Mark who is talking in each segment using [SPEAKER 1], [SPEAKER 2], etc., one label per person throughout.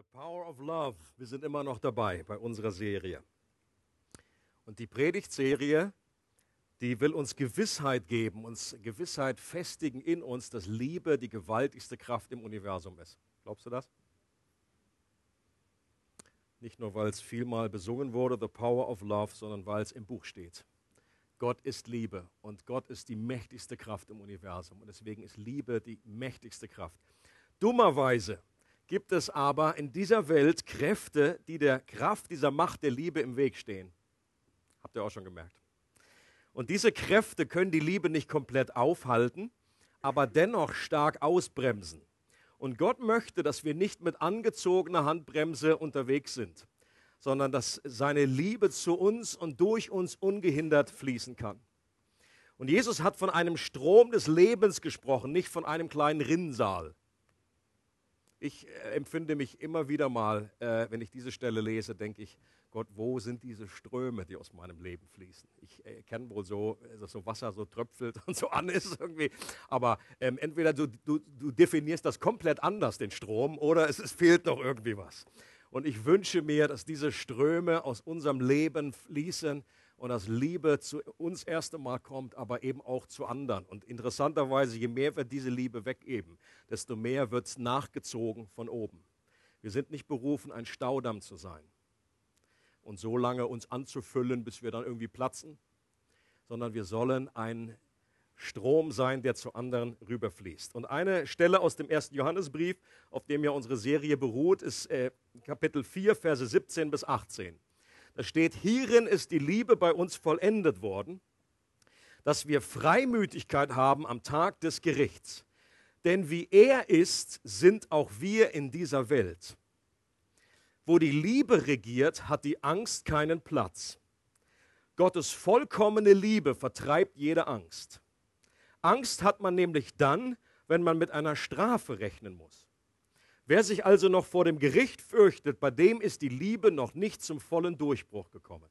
[SPEAKER 1] The Power of Love. Wir sind immer noch dabei bei unserer Serie. Und die Predigtserie, die will uns Gewissheit geben, uns Gewissheit festigen in uns, dass Liebe die gewaltigste Kraft im Universum ist. Glaubst du das? Nicht nur, weil es vielmal besungen wurde, The Power of Love, sondern weil es im Buch steht. Gott ist Liebe und Gott ist die mächtigste Kraft im Universum. Und deswegen ist Liebe die mächtigste Kraft. Dummerweise gibt es aber in dieser Welt Kräfte, die der Kraft dieser Macht der Liebe im Weg stehen. Habt ihr auch schon gemerkt. Und diese Kräfte können die Liebe nicht komplett aufhalten, aber dennoch stark ausbremsen. Und Gott möchte, dass wir nicht mit angezogener Handbremse unterwegs sind, sondern dass seine Liebe zu uns und durch uns ungehindert fließen kann. Und Jesus hat von einem Strom des Lebens gesprochen, nicht von einem kleinen Rinnsal. Ich äh, empfinde mich immer wieder mal, äh, wenn ich diese Stelle lese, denke ich, Gott, wo sind diese Ströme, die aus meinem Leben fließen? Ich äh, kenne wohl so, dass so Wasser so tröpfelt und so an ist irgendwie. Aber ähm, entweder du, du, du, definierst das komplett anders, den Strom, oder es, es fehlt noch irgendwie was. Und ich wünsche mir, dass diese Ströme aus unserem Leben fließen und dass Liebe zu uns erst einmal kommt, aber eben auch zu anderen. Und interessanterweise, je mehr wir diese Liebe weggeben, desto mehr wird es nachgezogen von oben. Wir sind nicht berufen, ein Staudamm zu sein und so lange uns anzufüllen, bis wir dann irgendwie platzen, sondern wir sollen ein Strom sein, der zu anderen rüberfließt. Und eine Stelle aus dem ersten Johannesbrief, auf dem ja unsere Serie beruht, ist äh, Kapitel 4, Verse 17 bis 18. Da steht, hierin ist die Liebe bei uns vollendet worden, dass wir Freimütigkeit haben am Tag des Gerichts. Denn wie er ist, sind auch wir in dieser Welt. Wo die Liebe regiert, hat die Angst keinen Platz. Gottes vollkommene Liebe vertreibt jede Angst. Angst hat man nämlich dann, wenn man mit einer Strafe rechnen muss. Wer sich also noch vor dem Gericht fürchtet, bei dem ist die Liebe noch nicht zum vollen Durchbruch gekommen.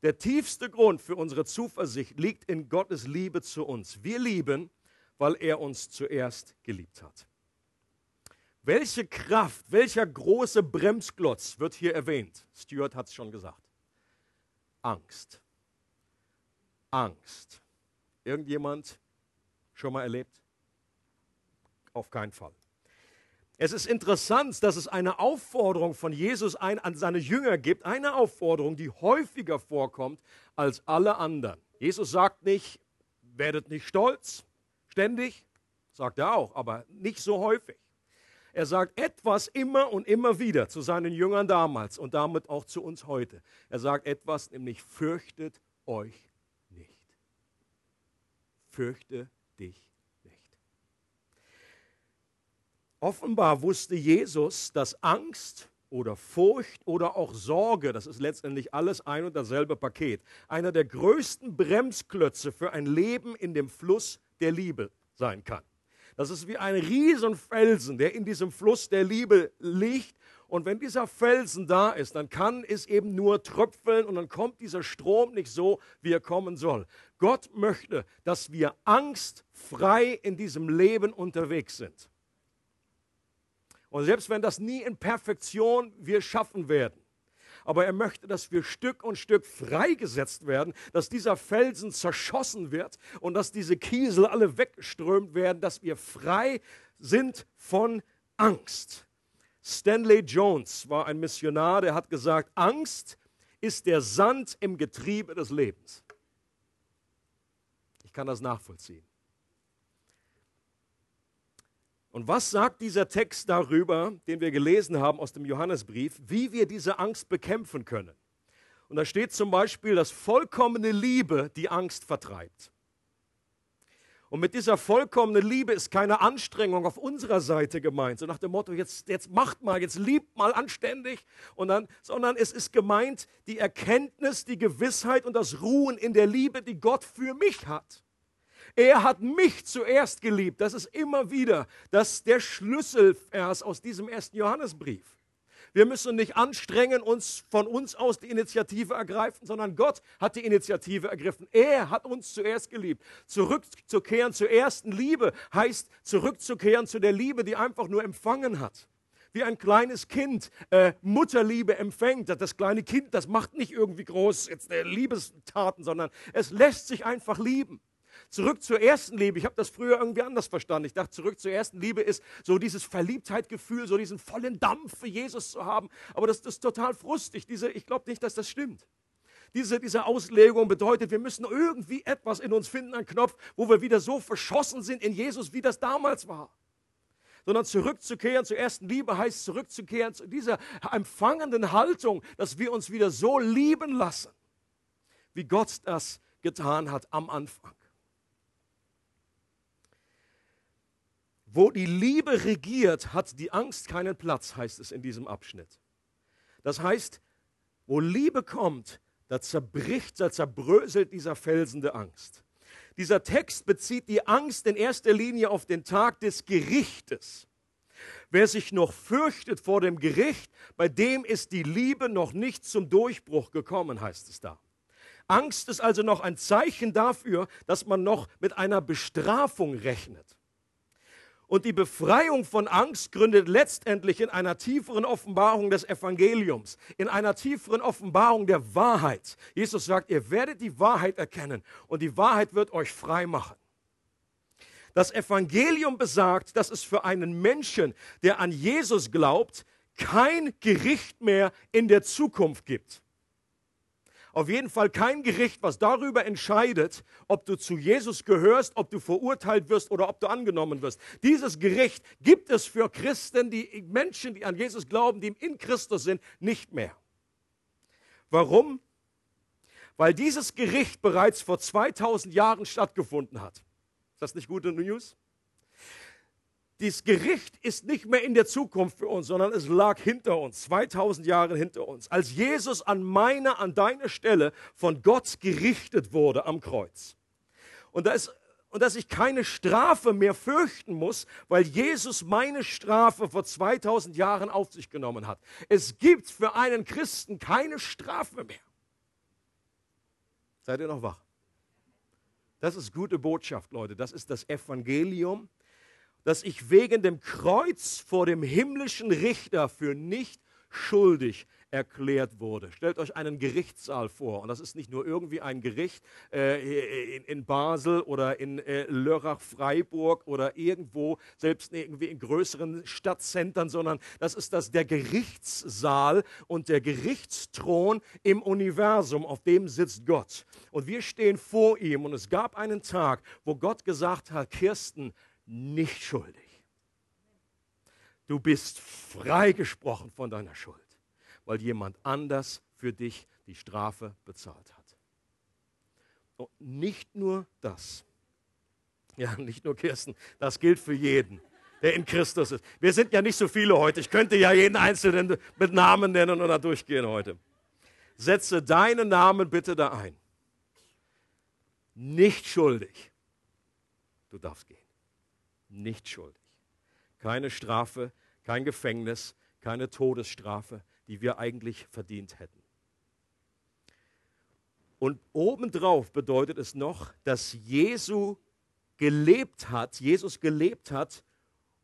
[SPEAKER 1] Der tiefste Grund für unsere Zuversicht liegt in Gottes Liebe zu uns. Wir lieben, weil er uns zuerst geliebt hat. Welche Kraft, welcher große Bremsklotz wird hier erwähnt? Stuart hat es schon gesagt. Angst. Angst. Irgendjemand schon mal erlebt? Auf keinen Fall. Es ist interessant, dass es eine Aufforderung von Jesus ein, an seine Jünger gibt, eine Aufforderung, die häufiger vorkommt als alle anderen. Jesus sagt nicht, werdet nicht stolz, ständig, sagt er auch, aber nicht so häufig. Er sagt etwas immer und immer wieder zu seinen Jüngern damals und damit auch zu uns heute. Er sagt etwas, nämlich fürchtet euch nicht. Fürchte dich Offenbar wusste Jesus, dass Angst oder Furcht oder auch Sorge, das ist letztendlich alles ein und dasselbe Paket, einer der größten Bremsklötze für ein Leben in dem Fluss der Liebe sein kann. Das ist wie ein Riesenfelsen, der in diesem Fluss der Liebe liegt. Und wenn dieser Felsen da ist, dann kann es eben nur tröpfeln und dann kommt dieser Strom nicht so, wie er kommen soll. Gott möchte, dass wir angstfrei in diesem Leben unterwegs sind. Und selbst wenn das nie in Perfektion wir schaffen werden, aber er möchte, dass wir Stück und Stück freigesetzt werden, dass dieser Felsen zerschossen wird und dass diese Kiesel alle weggeströmt werden, dass wir frei sind von Angst. Stanley Jones war ein Missionar, der hat gesagt, Angst ist der Sand im Getriebe des Lebens. Ich kann das nachvollziehen. Und was sagt dieser Text darüber, den wir gelesen haben aus dem Johannesbrief, wie wir diese Angst bekämpfen können? Und da steht zum Beispiel, dass vollkommene Liebe die Angst vertreibt. Und mit dieser vollkommenen Liebe ist keine Anstrengung auf unserer Seite gemeint, so nach dem Motto, jetzt, jetzt macht mal, jetzt liebt mal anständig, und dann, sondern es ist gemeint die Erkenntnis, die Gewissheit und das Ruhen in der Liebe, die Gott für mich hat. Er hat mich zuerst geliebt. Das ist immer wieder das, der Schlüsselvers aus diesem ersten Johannesbrief. Wir müssen nicht anstrengen, uns von uns aus die Initiative ergreifen, sondern Gott hat die Initiative ergriffen. Er hat uns zuerst geliebt. Zurückzukehren zur ersten Liebe heißt zurückzukehren zu der Liebe, die einfach nur empfangen hat. wie ein kleines Kind äh, Mutterliebe empfängt. Das kleine Kind, das macht nicht irgendwie groß jetzt, äh, Liebestaten, sondern es lässt sich einfach lieben. Zurück zur ersten Liebe. Ich habe das früher irgendwie anders verstanden. Ich dachte, zurück zur ersten Liebe ist so dieses Verliebtheitgefühl, so diesen vollen Dampf für Jesus zu haben. Aber das, das ist total frustig. Diese, ich glaube nicht, dass das stimmt. Diese, diese Auslegung bedeutet, wir müssen irgendwie etwas in uns finden, einen Knopf, wo wir wieder so verschossen sind in Jesus, wie das damals war sondern zurückzukehren zur ersten Liebe heißt zurückzukehren zu dieser empfangenden Haltung, dass wir uns wieder so lieben lassen, wie Gott das getan hat am Anfang. Wo die Liebe regiert, hat die Angst keinen Platz, heißt es in diesem Abschnitt. Das heißt, wo Liebe kommt, da zerbricht, da zerbröselt dieser Felsen der Angst. Dieser Text bezieht die Angst in erster Linie auf den Tag des Gerichtes. Wer sich noch fürchtet vor dem Gericht, bei dem ist die Liebe noch nicht zum Durchbruch gekommen, heißt es da. Angst ist also noch ein Zeichen dafür, dass man noch mit einer Bestrafung rechnet. Und die Befreiung von Angst gründet letztendlich in einer tieferen Offenbarung des Evangeliums, in einer tieferen Offenbarung der Wahrheit. Jesus sagt, ihr werdet die Wahrheit erkennen und die Wahrheit wird euch frei machen. Das Evangelium besagt, dass es für einen Menschen, der an Jesus glaubt, kein Gericht mehr in der Zukunft gibt. Auf jeden Fall kein Gericht, was darüber entscheidet, ob du zu Jesus gehörst, ob du verurteilt wirst oder ob du angenommen wirst. Dieses Gericht gibt es für Christen, die Menschen, die an Jesus glauben, die in Christus sind, nicht mehr. Warum? Weil dieses Gericht bereits vor 2000 Jahren stattgefunden hat. Ist das nicht gute News? Dieses Gericht ist nicht mehr in der Zukunft für uns, sondern es lag hinter uns, 2000 Jahre hinter uns, als Jesus an meiner, an deiner Stelle von Gott gerichtet wurde am Kreuz. Und, da ist, und dass ich keine Strafe mehr fürchten muss, weil Jesus meine Strafe vor 2000 Jahren auf sich genommen hat. Es gibt für einen Christen keine Strafe mehr. Seid ihr noch wach? Das ist gute Botschaft, Leute. Das ist das Evangelium dass ich wegen dem Kreuz vor dem himmlischen Richter für nicht schuldig erklärt wurde. Stellt euch einen Gerichtssaal vor. Und das ist nicht nur irgendwie ein Gericht äh, in, in, Basel oder in äh, Lörrach, Freiburg oder irgendwo, selbst irgendwie in größeren Stadtzentren, sondern das ist das, der Gerichtssaal und der Gerichtsthron im Universum, auf dem sitzt Gott. Und wir stehen vor ihm. Und es gab einen Tag, wo Gott gesagt hat, Kirsten, nicht schuldig. Du bist freigesprochen von deiner Schuld, weil jemand anders für dich die Strafe bezahlt hat. Und nicht nur das. Ja, nicht nur Kirsten, das gilt für jeden, der in Christus ist. Wir sind ja nicht so viele heute. Ich könnte ja jeden Einzelnen mit Namen nennen und da durchgehen heute. Setze deinen Namen bitte da ein. Nicht schuldig. Du darfst gehen nicht schuldig. Keine Strafe, kein Gefängnis, keine Todesstrafe, die wir eigentlich verdient hätten. Und obendrauf bedeutet es noch, dass Jesu gelebt hat, Jesus gelebt hat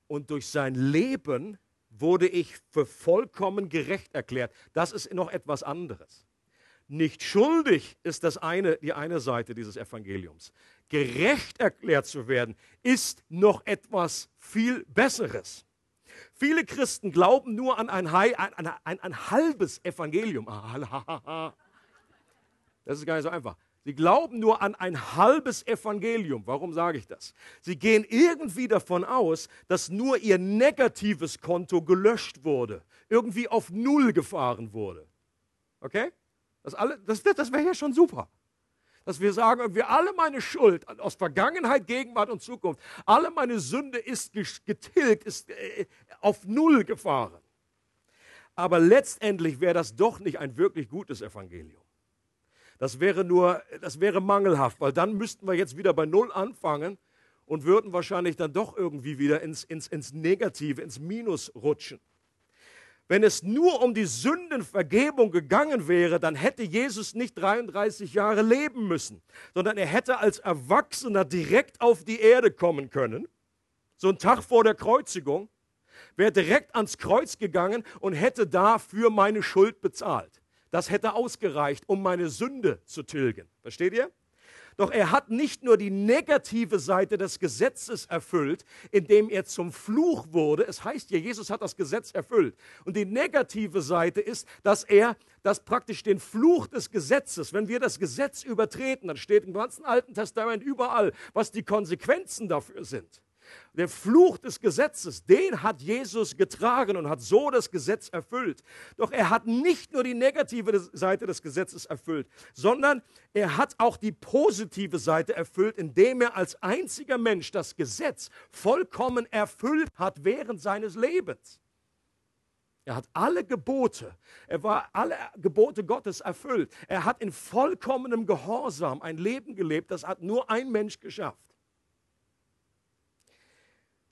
[SPEAKER 1] und durch sein Leben wurde ich für vollkommen gerecht erklärt. Das ist noch etwas anderes. Nicht schuldig ist das eine, die eine Seite dieses Evangeliums gerecht erklärt zu werden, ist noch etwas viel Besseres. Viele Christen glauben nur an ein, ein, ein, ein halbes Evangelium. Das ist gar nicht so einfach. Sie glauben nur an ein halbes Evangelium. Warum sage ich das? Sie gehen irgendwie davon aus, dass nur ihr negatives Konto gelöscht wurde, irgendwie auf Null gefahren wurde. Okay? Das, das, das wäre ja schon super dass wir sagen, irgendwie alle meine Schuld aus Vergangenheit, Gegenwart und Zukunft, alle meine Sünde ist getilgt, ist äh, auf Null gefahren. Aber letztendlich wäre das doch nicht ein wirklich gutes Evangelium. Das wäre nur, das wäre mangelhaft, weil dann müssten wir jetzt wieder bei Null anfangen und würden wahrscheinlich dann doch irgendwie wieder ins, ins, ins Negative, ins Minus rutschen. Wenn es nur um die Sündenvergebung gegangen wäre, dann hätte Jesus nicht 33 Jahre leben müssen, sondern er hätte als Erwachsener direkt auf die Erde kommen können, so einen Tag vor der Kreuzigung, wäre direkt ans Kreuz gegangen und hätte dafür meine Schuld bezahlt. Das hätte ausgereicht, um meine Sünde zu tilgen. Versteht ihr? Doch er hat nicht nur die negative Seite des Gesetzes erfüllt, indem er zum Fluch wurde. Es heißt ja, Jesus hat das Gesetz erfüllt. Und die negative Seite ist, dass er das praktisch den Fluch des Gesetzes, wenn wir das Gesetz übertreten, dann steht im ganzen Alten Testament überall, was die Konsequenzen dafür sind. Der Fluch des Gesetzes, den hat Jesus getragen und hat so das Gesetz erfüllt. Doch er hat nicht nur die negative Seite des Gesetzes erfüllt, sondern er hat auch die positive Seite erfüllt, indem er als einziger Mensch das Gesetz vollkommen erfüllt hat während seines Lebens. Er hat alle Gebote, er war alle Gebote Gottes erfüllt. Er hat in vollkommenem Gehorsam ein Leben gelebt, das hat nur ein Mensch geschafft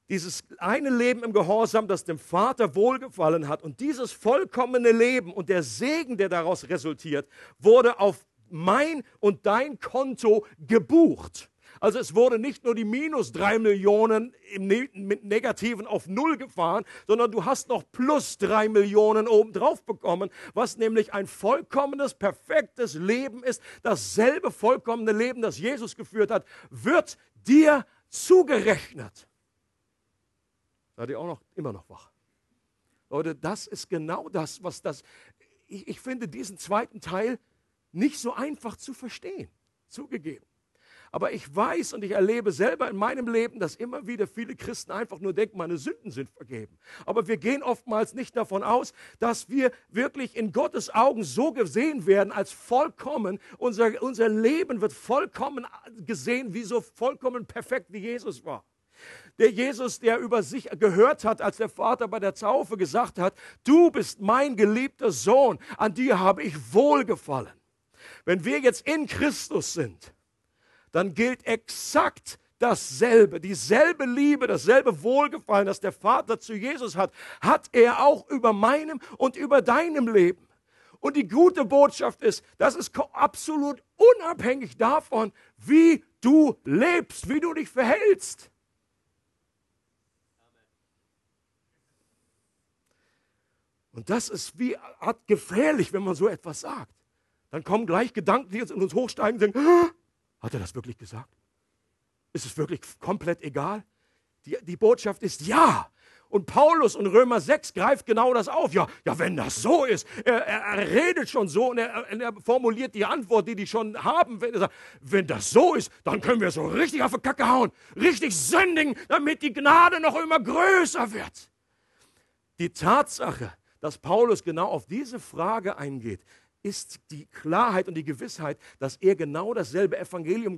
[SPEAKER 1] dieses eine Leben im Gehorsam, das dem Vater wohlgefallen hat. Und dieses vollkommene Leben und der Segen, der daraus resultiert, wurde auf mein und dein Konto gebucht. Also es wurde nicht nur die minus drei Millionen im ne mit Negativen auf Null gefahren, sondern du hast noch plus drei Millionen obendrauf bekommen, was nämlich ein vollkommenes, perfektes Leben ist. Dasselbe vollkommene Leben, das Jesus geführt hat, wird dir zugerechnet. Seid ihr auch noch immer noch wach? Leute, das ist genau das, was das. Ich, ich finde diesen zweiten Teil nicht so einfach zu verstehen, zugegeben. Aber ich weiß und ich erlebe selber in meinem Leben, dass immer wieder viele Christen einfach nur denken, meine Sünden sind vergeben. Aber wir gehen oftmals nicht davon aus, dass wir wirklich in Gottes Augen so gesehen werden als vollkommen. Unser, unser Leben wird vollkommen gesehen, wie so vollkommen perfekt wie Jesus war. Der Jesus, der über sich gehört hat, als der Vater bei der Taufe gesagt hat, du bist mein geliebter Sohn, an dir habe ich wohlgefallen. Wenn wir jetzt in Christus sind, dann gilt exakt dasselbe, dieselbe Liebe, dasselbe Wohlgefallen, das der Vater zu Jesus hat, hat er auch über meinem und über deinem Leben. Und die gute Botschaft ist, das ist absolut unabhängig davon, wie du lebst, wie du dich verhältst. Und das ist wie Art gefährlich, wenn man so etwas sagt. Dann kommen gleich Gedanken, die jetzt in uns hochsteigen und denken, hat er das wirklich gesagt? Ist es wirklich komplett egal? Die, die Botschaft ist ja. Und Paulus und Römer 6 greift genau das auf. Ja, ja wenn das so ist, er, er, er redet schon so und er, er, formuliert die Antwort, die die schon haben. Wenn, sagt, wenn das so ist, dann können wir so richtig auf die Kacke hauen, richtig sündigen, damit die Gnade noch immer größer wird. Die Tatsache, dass Paulus genau auf diese Frage eingeht, ist die Klarheit und die Gewissheit, dass er genau dasselbe Evangelium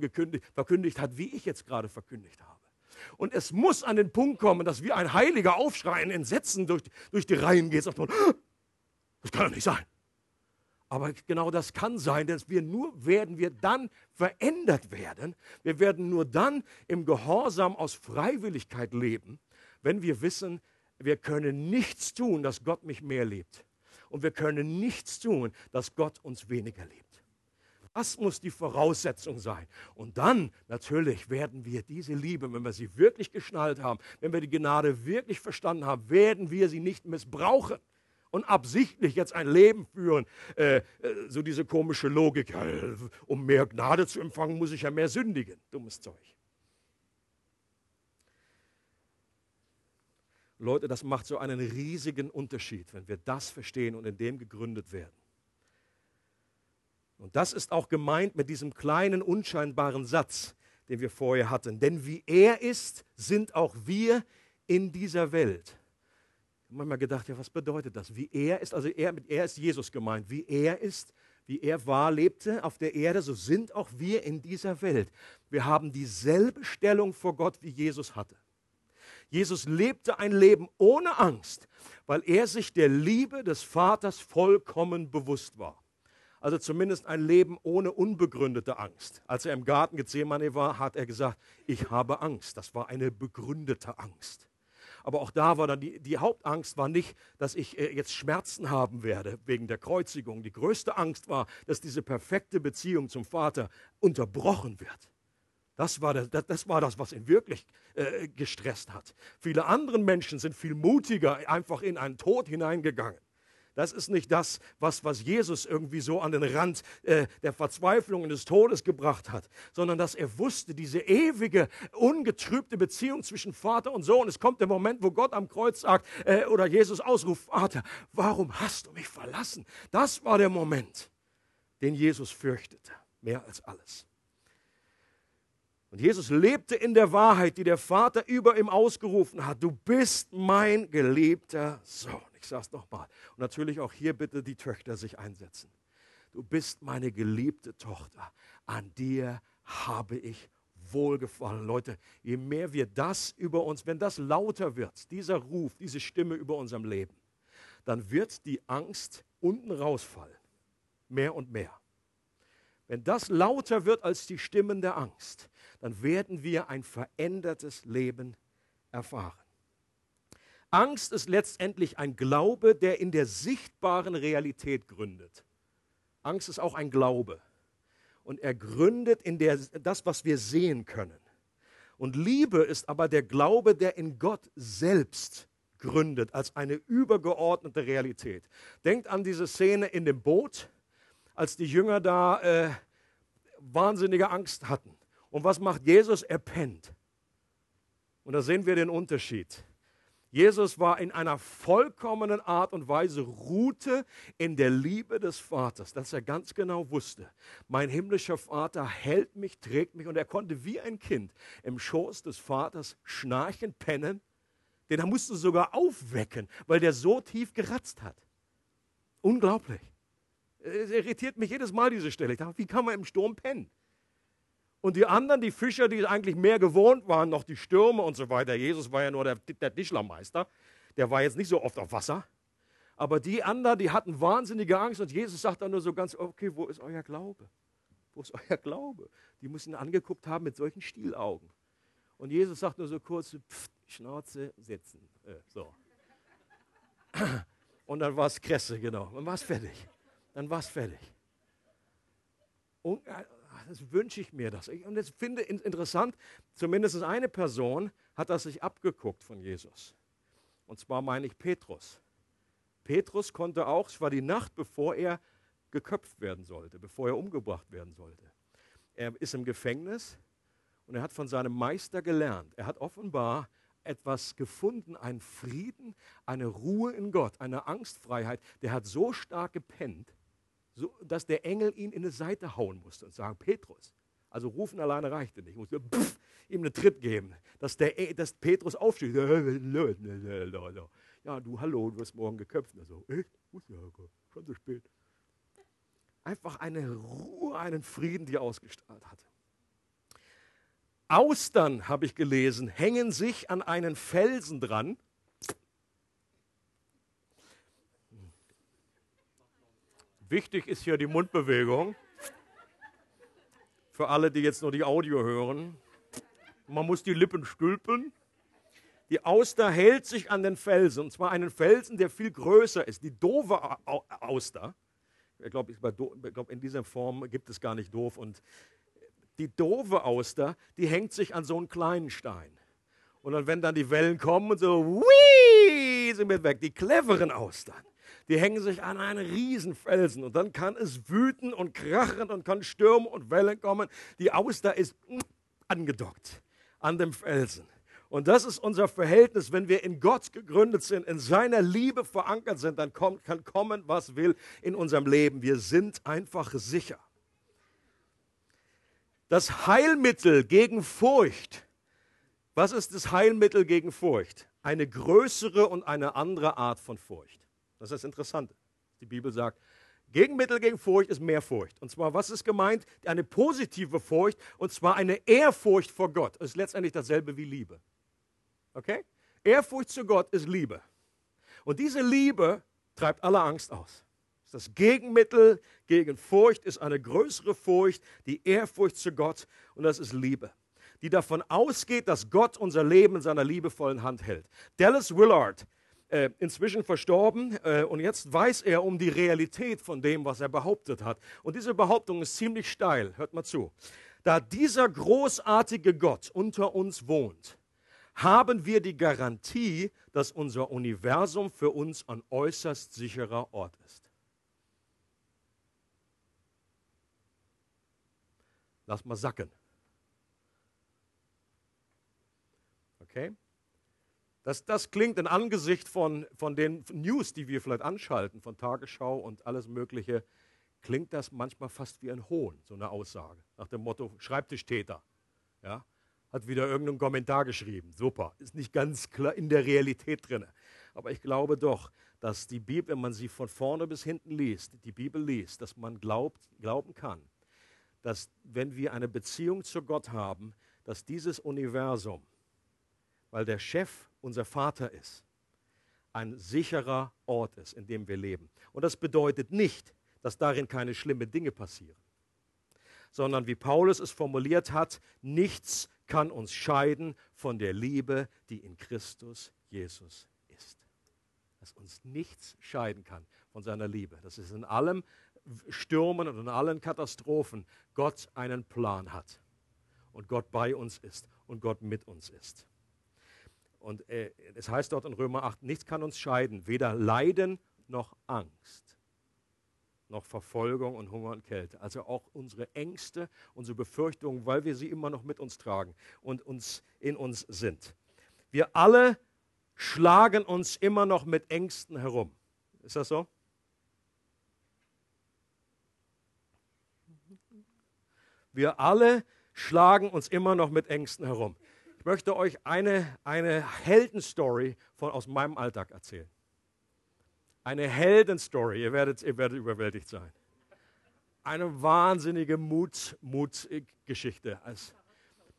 [SPEAKER 1] verkündigt hat, wie ich jetzt gerade verkündigt habe. Und es muss an den Punkt kommen, dass wir ein heiliger Aufschrei, ein Entsetzen durch, durch die Reihen geht. Das kann doch nicht sein. Aber genau das kann sein, dass wir nur werden wir dann verändert werden. Wir werden nur dann im Gehorsam aus Freiwilligkeit leben, wenn wir wissen, wir können nichts tun, dass Gott mich mehr liebt. Und wir können nichts tun, dass Gott uns weniger liebt. Das muss die Voraussetzung sein. Und dann natürlich werden wir diese Liebe, wenn wir sie wirklich geschnallt haben, wenn wir die Gnade wirklich verstanden haben, werden wir sie nicht missbrauchen und absichtlich jetzt ein Leben führen. Äh, äh so diese komische Logik, ja, um mehr Gnade zu empfangen, muss ich ja mehr sündigen. Dummes Zeug. Leute, das macht so einen riesigen Unterschied, wenn wir das verstehen und in dem gegründet werden. Und das ist auch gemeint mit diesem kleinen, unscheinbaren Satz, den wir vorher hatten. Denn wie er ist, sind auch wir in dieser Welt. Ich habe manchmal gedacht, ja, was bedeutet das? Wie er ist, also er, mit er ist Jesus gemeint. Wie er ist, wie er war, lebte auf der Erde, so sind auch wir in dieser Welt. Wir haben dieselbe Stellung vor Gott, wie Jesus hatte. Jesus lebte ein Leben ohne Angst, weil er sich der Liebe des Vaters vollkommen bewusst war. Also zumindest ein Leben ohne unbegründete Angst. Als er im Garten Gethsemane war, hat er gesagt, ich habe Angst. Das war eine begründete Angst. Aber auch da war dann die, die Hauptangst war nicht, dass ich äh, jetzt Schmerzen haben werde wegen der Kreuzigung. Die größte Angst war, dass diese perfekte Beziehung zum Vater unterbrochen wird. Das war, das, das war das, was ihn wirklich äh, gestresst hat. Viele andere Menschen sind viel mutiger einfach in einen Tod hineingegangen. Das ist nicht das, was, was Jesus irgendwie so an den Rand äh, der Verzweiflung und des Todes gebracht hat, sondern dass er wusste, diese ewige, ungetrübte Beziehung zwischen Vater und Sohn. Es kommt der Moment, wo Gott am Kreuz sagt äh, oder Jesus ausruft, Vater, warum hast du mich verlassen? Das war der Moment, den Jesus fürchtete, mehr als alles. Und Jesus lebte in der Wahrheit, die der Vater über ihm ausgerufen hat. Du bist mein geliebter Sohn. Ich sage es nochmal. Und natürlich auch hier bitte die Töchter sich einsetzen. Du bist meine geliebte Tochter. An dir habe ich wohlgefallen. Leute, je mehr wir das über uns, wenn das lauter wird, dieser Ruf, diese Stimme über unserem Leben, dann wird die Angst unten rausfallen. Mehr und mehr. Wenn das lauter wird als die Stimmen der Angst, dann werden wir ein verändertes Leben erfahren. Angst ist letztendlich ein Glaube, der in der sichtbaren Realität gründet. Angst ist auch ein Glaube. Und er gründet in der, das, was wir sehen können. Und Liebe ist aber der Glaube, der in Gott selbst gründet, als eine übergeordnete Realität. Denkt an diese Szene in dem Boot, als die Jünger da äh, wahnsinnige Angst hatten. Und was macht Jesus? Er pennt. Und da sehen wir den Unterschied. Jesus war in einer vollkommenen Art und Weise ruhte in der Liebe des Vaters, dass er ganz genau wusste, mein himmlischer Vater hält mich, trägt mich und er konnte wie ein Kind im Schoß des Vaters schnarchen, pennen. Den er musste sogar aufwecken, weil der so tief geratzt hat. Unglaublich. Es irritiert mich jedes Mal diese Stelle. Ich dachte, wie kann man im Sturm pennen? Und die anderen, die Fischer, die eigentlich mehr gewohnt waren, noch die Stürme und so weiter. Jesus war ja nur der, der Tischlermeister. Der war jetzt nicht so oft auf Wasser. Aber die anderen, die hatten wahnsinnige Angst. Und Jesus sagt dann nur so ganz, okay, wo ist euer Glaube? Wo ist euer Glaube? Die müssen ihn angeguckt haben mit solchen Stielaugen. Und Jesus sagt nur so kurz, pft, Schnauze, sitzen. Äh, so. Und dann war es Kresse, genau. Dann war es fertig. Dann war es fertig. Und, äh, das wünsche ich mir das. Und jetzt finde ich interessant, zumindest eine Person hat das sich abgeguckt von Jesus. Und zwar meine ich Petrus. Petrus konnte auch, es war die Nacht, bevor er geköpft werden sollte, bevor er umgebracht werden sollte. Er ist im Gefängnis und er hat von seinem Meister gelernt. Er hat offenbar etwas gefunden, einen Frieden, eine Ruhe in Gott, eine Angstfreiheit. Der hat so stark gepennt, so, dass der Engel ihn in die Seite hauen musste und sagen, Petrus, also rufen alleine reichte nicht, musste pff, ihm einen Tritt geben, dass, der, dass Petrus aufsteht. Ja, du, hallo, du wirst morgen geköpft. Also, echt? Schon so spät. Einfach eine Ruhe, einen Frieden, die er ausgestrahlt hatte. Austern, habe ich gelesen, hängen sich an einen Felsen dran Wichtig ist hier die Mundbewegung. Für alle, die jetzt nur die Audio hören. Man muss die Lippen stülpen. Die Auster hält sich an den Felsen, und zwar einen Felsen, der viel größer ist. Die doofe Auster, ich glaube, glaub, in dieser Form gibt es gar nicht doof. Und die doofe Auster, die hängt sich an so einen kleinen Stein. Und dann, wenn dann die Wellen kommen und so, wii, sind wir weg. Die cleveren Austern, die hängen sich an einen Riesenfelsen und dann kann es wüten und krachen und kann Stürme und Wellen kommen. Die Auster ist angedockt an dem Felsen. Und das ist unser Verhältnis, wenn wir in Gott gegründet sind, in seiner Liebe verankert sind, dann kommt, kann kommen, was will in unserem Leben. Wir sind einfach sicher. Das Heilmittel gegen Furcht. Was ist das Heilmittel gegen Furcht? Eine größere und eine andere Art von Furcht. Das ist das Interessante. Die Bibel sagt, Gegenmittel gegen Furcht ist mehr Furcht. Und zwar, was ist gemeint? Eine positive Furcht, und zwar eine Ehrfurcht vor Gott. Das ist letztendlich dasselbe wie Liebe. Okay? Ehrfurcht zu Gott ist Liebe. Und diese Liebe treibt alle Angst aus. Das Gegenmittel gegen Furcht ist eine größere Furcht, die Ehrfurcht zu Gott, und das ist Liebe die davon ausgeht, dass Gott unser Leben in seiner liebevollen Hand hält. Dallas Willard äh, inzwischen verstorben äh, und jetzt weiß er um die Realität von dem, was er behauptet hat. Und diese Behauptung ist ziemlich steil. Hört mal zu. Da dieser großartige Gott unter uns wohnt, haben wir die Garantie, dass unser Universum für uns ein äußerst sicherer Ort ist. Lass mal sacken. Okay? Das, das klingt in Angesicht von, von den News, die wir vielleicht anschalten, von Tagesschau und alles Mögliche, klingt das manchmal fast wie ein Hohn, so eine Aussage. Nach dem Motto Schreibtischtäter. Ja? Hat wieder irgendeinen Kommentar geschrieben. Super. Ist nicht ganz klar in der Realität drin. Aber ich glaube doch, dass die Bibel, wenn man sie von vorne bis hinten liest, die Bibel liest, dass man glaubt, glauben kann, dass wenn wir eine Beziehung zu Gott haben, dass dieses Universum, weil der Chef unser Vater ist, ein sicherer Ort ist, in dem wir leben. Und das bedeutet nicht, dass darin keine schlimmen Dinge passieren, sondern wie Paulus es formuliert hat, nichts kann uns scheiden von der Liebe, die in Christus Jesus ist. Dass uns nichts scheiden kann von seiner Liebe. Das ist in allem Stürmen und in allen Katastrophen Gott einen Plan hat und Gott bei uns ist und Gott mit uns ist. Und äh, es heißt dort in Römer 8, nichts kann uns scheiden, weder Leiden noch Angst, noch Verfolgung und Hunger und Kälte. Also auch unsere Ängste, unsere Befürchtungen, weil wir sie immer noch mit uns tragen und uns in uns sind. Wir alle schlagen uns immer noch mit Ängsten herum. Ist das so? Wir alle schlagen uns immer noch mit Ängsten herum. Möchte euch eine, eine Heldenstory von, aus meinem Alltag erzählen. Eine Heldenstory, ihr werdet, ihr werdet überwältigt sein. Eine wahnsinnige Mut, Mutgeschichte.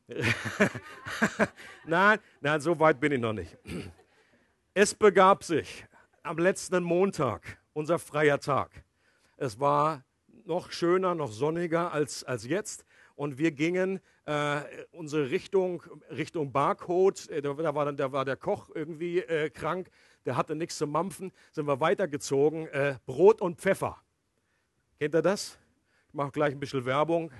[SPEAKER 1] nein, nein, so weit bin ich noch nicht. Es begab sich am letzten Montag, unser freier Tag. Es war noch schöner, noch sonniger als, als jetzt. Und wir gingen äh, unsere Richtung, Richtung Barcode, äh, da, war dann, da war der Koch irgendwie äh, krank, der hatte nichts zu mampfen, sind wir weitergezogen. Äh, Brot und Pfeffer. Kennt ihr das? Ich mache gleich ein bisschen Werbung.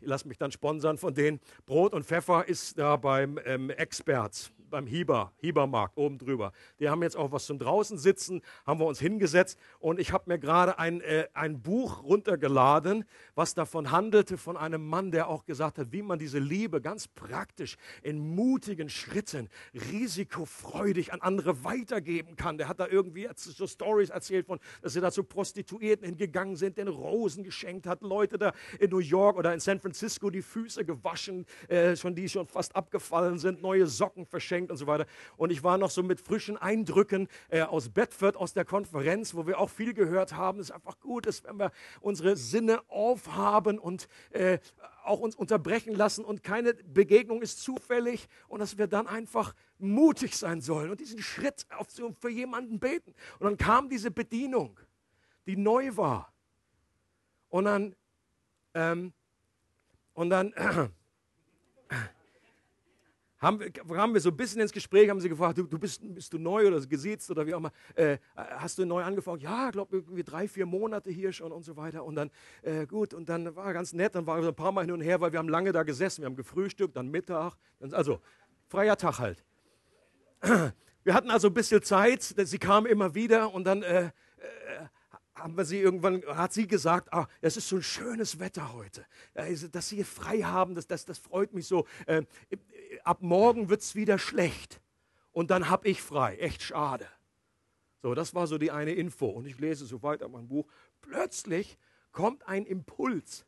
[SPEAKER 1] Ich lasse mich dann sponsern von denen. Brot und Pfeffer ist da beim ähm, Experts beim Hieber, Hiebermarkt oben drüber. Die haben jetzt auch was zum draußen sitzen, haben wir uns hingesetzt und ich habe mir gerade ein, äh, ein Buch runtergeladen, was davon handelte, von einem Mann, der auch gesagt hat, wie man diese Liebe ganz praktisch in mutigen Schritten, risikofreudig an andere weitergeben kann. Der hat da irgendwie so Stories erzählt von, dass sie da zu Prostituierten hingegangen sind, den Rosen geschenkt hat, Leute da in New York oder in San Francisco die Füße gewaschen, äh, schon die schon fast abgefallen sind, neue Socken verschenkt geschenkt und so weiter. Und ich war noch so mit frischen Eindrücken äh, aus Bedford, aus der Konferenz, wo wir auch viel gehört haben. Es ist einfach gut, dass wenn wir unsere Sinne aufhaben und äh, auch uns unterbrechen lassen und keine Begegnung ist zufällig und dass wir dann einfach mutig sein sollen und diesen Schritt auf, für jemanden beten. Und dann kam diese Bedienung, die neu war. Und dann, ähm, und dann, äh, haben, haben wir so ein bisschen ins Gespräch, haben sie gefragt, du, du bist, bist du neu oder gesitzt oder wie auch immer, äh, hast du neu angefangen? Ja, glaube irgendwie drei, vier Monate hier schon und so weiter. Und dann, äh, gut, und dann war ganz nett, dann waren wir so ein paar Mal hin und her, weil wir haben lange da gesessen, wir haben gefrühstückt, dann Mittag, dann, also freier Tag halt. Wir hatten also ein bisschen Zeit, sie kam immer wieder und dann äh, äh haben wir sie irgendwann, hat sie gesagt, ah, es ist so ein schönes Wetter heute, dass sie frei haben, das, das, das freut mich so. Ab morgen wird es wieder schlecht und dann habe ich frei. Echt schade. So, das war so die eine Info. Und ich lese so weiter mein Buch. Plötzlich kommt ein Impuls.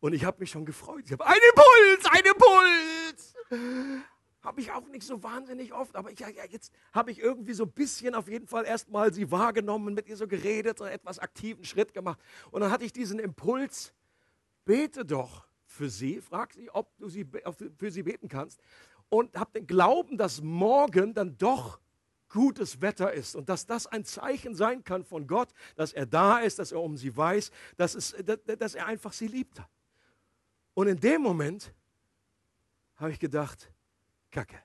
[SPEAKER 1] Und ich habe mich schon gefreut. Ich habe einen Impuls, einen Impuls. Habe ich auch nicht so wahnsinnig oft, aber ich, ja, jetzt habe ich irgendwie so ein bisschen auf jeden Fall erstmal sie wahrgenommen, mit ihr so geredet, so etwas aktiven Schritt gemacht. Und dann hatte ich diesen Impuls, bete doch für sie, frag sie, ob du sie, für sie beten kannst und hab den Glauben, dass morgen dann doch gutes Wetter ist und dass das ein Zeichen sein kann von Gott, dass er da ist, dass er um sie weiß, dass, es, dass er einfach sie liebt hat. Und in dem Moment habe ich gedacht, Kacke.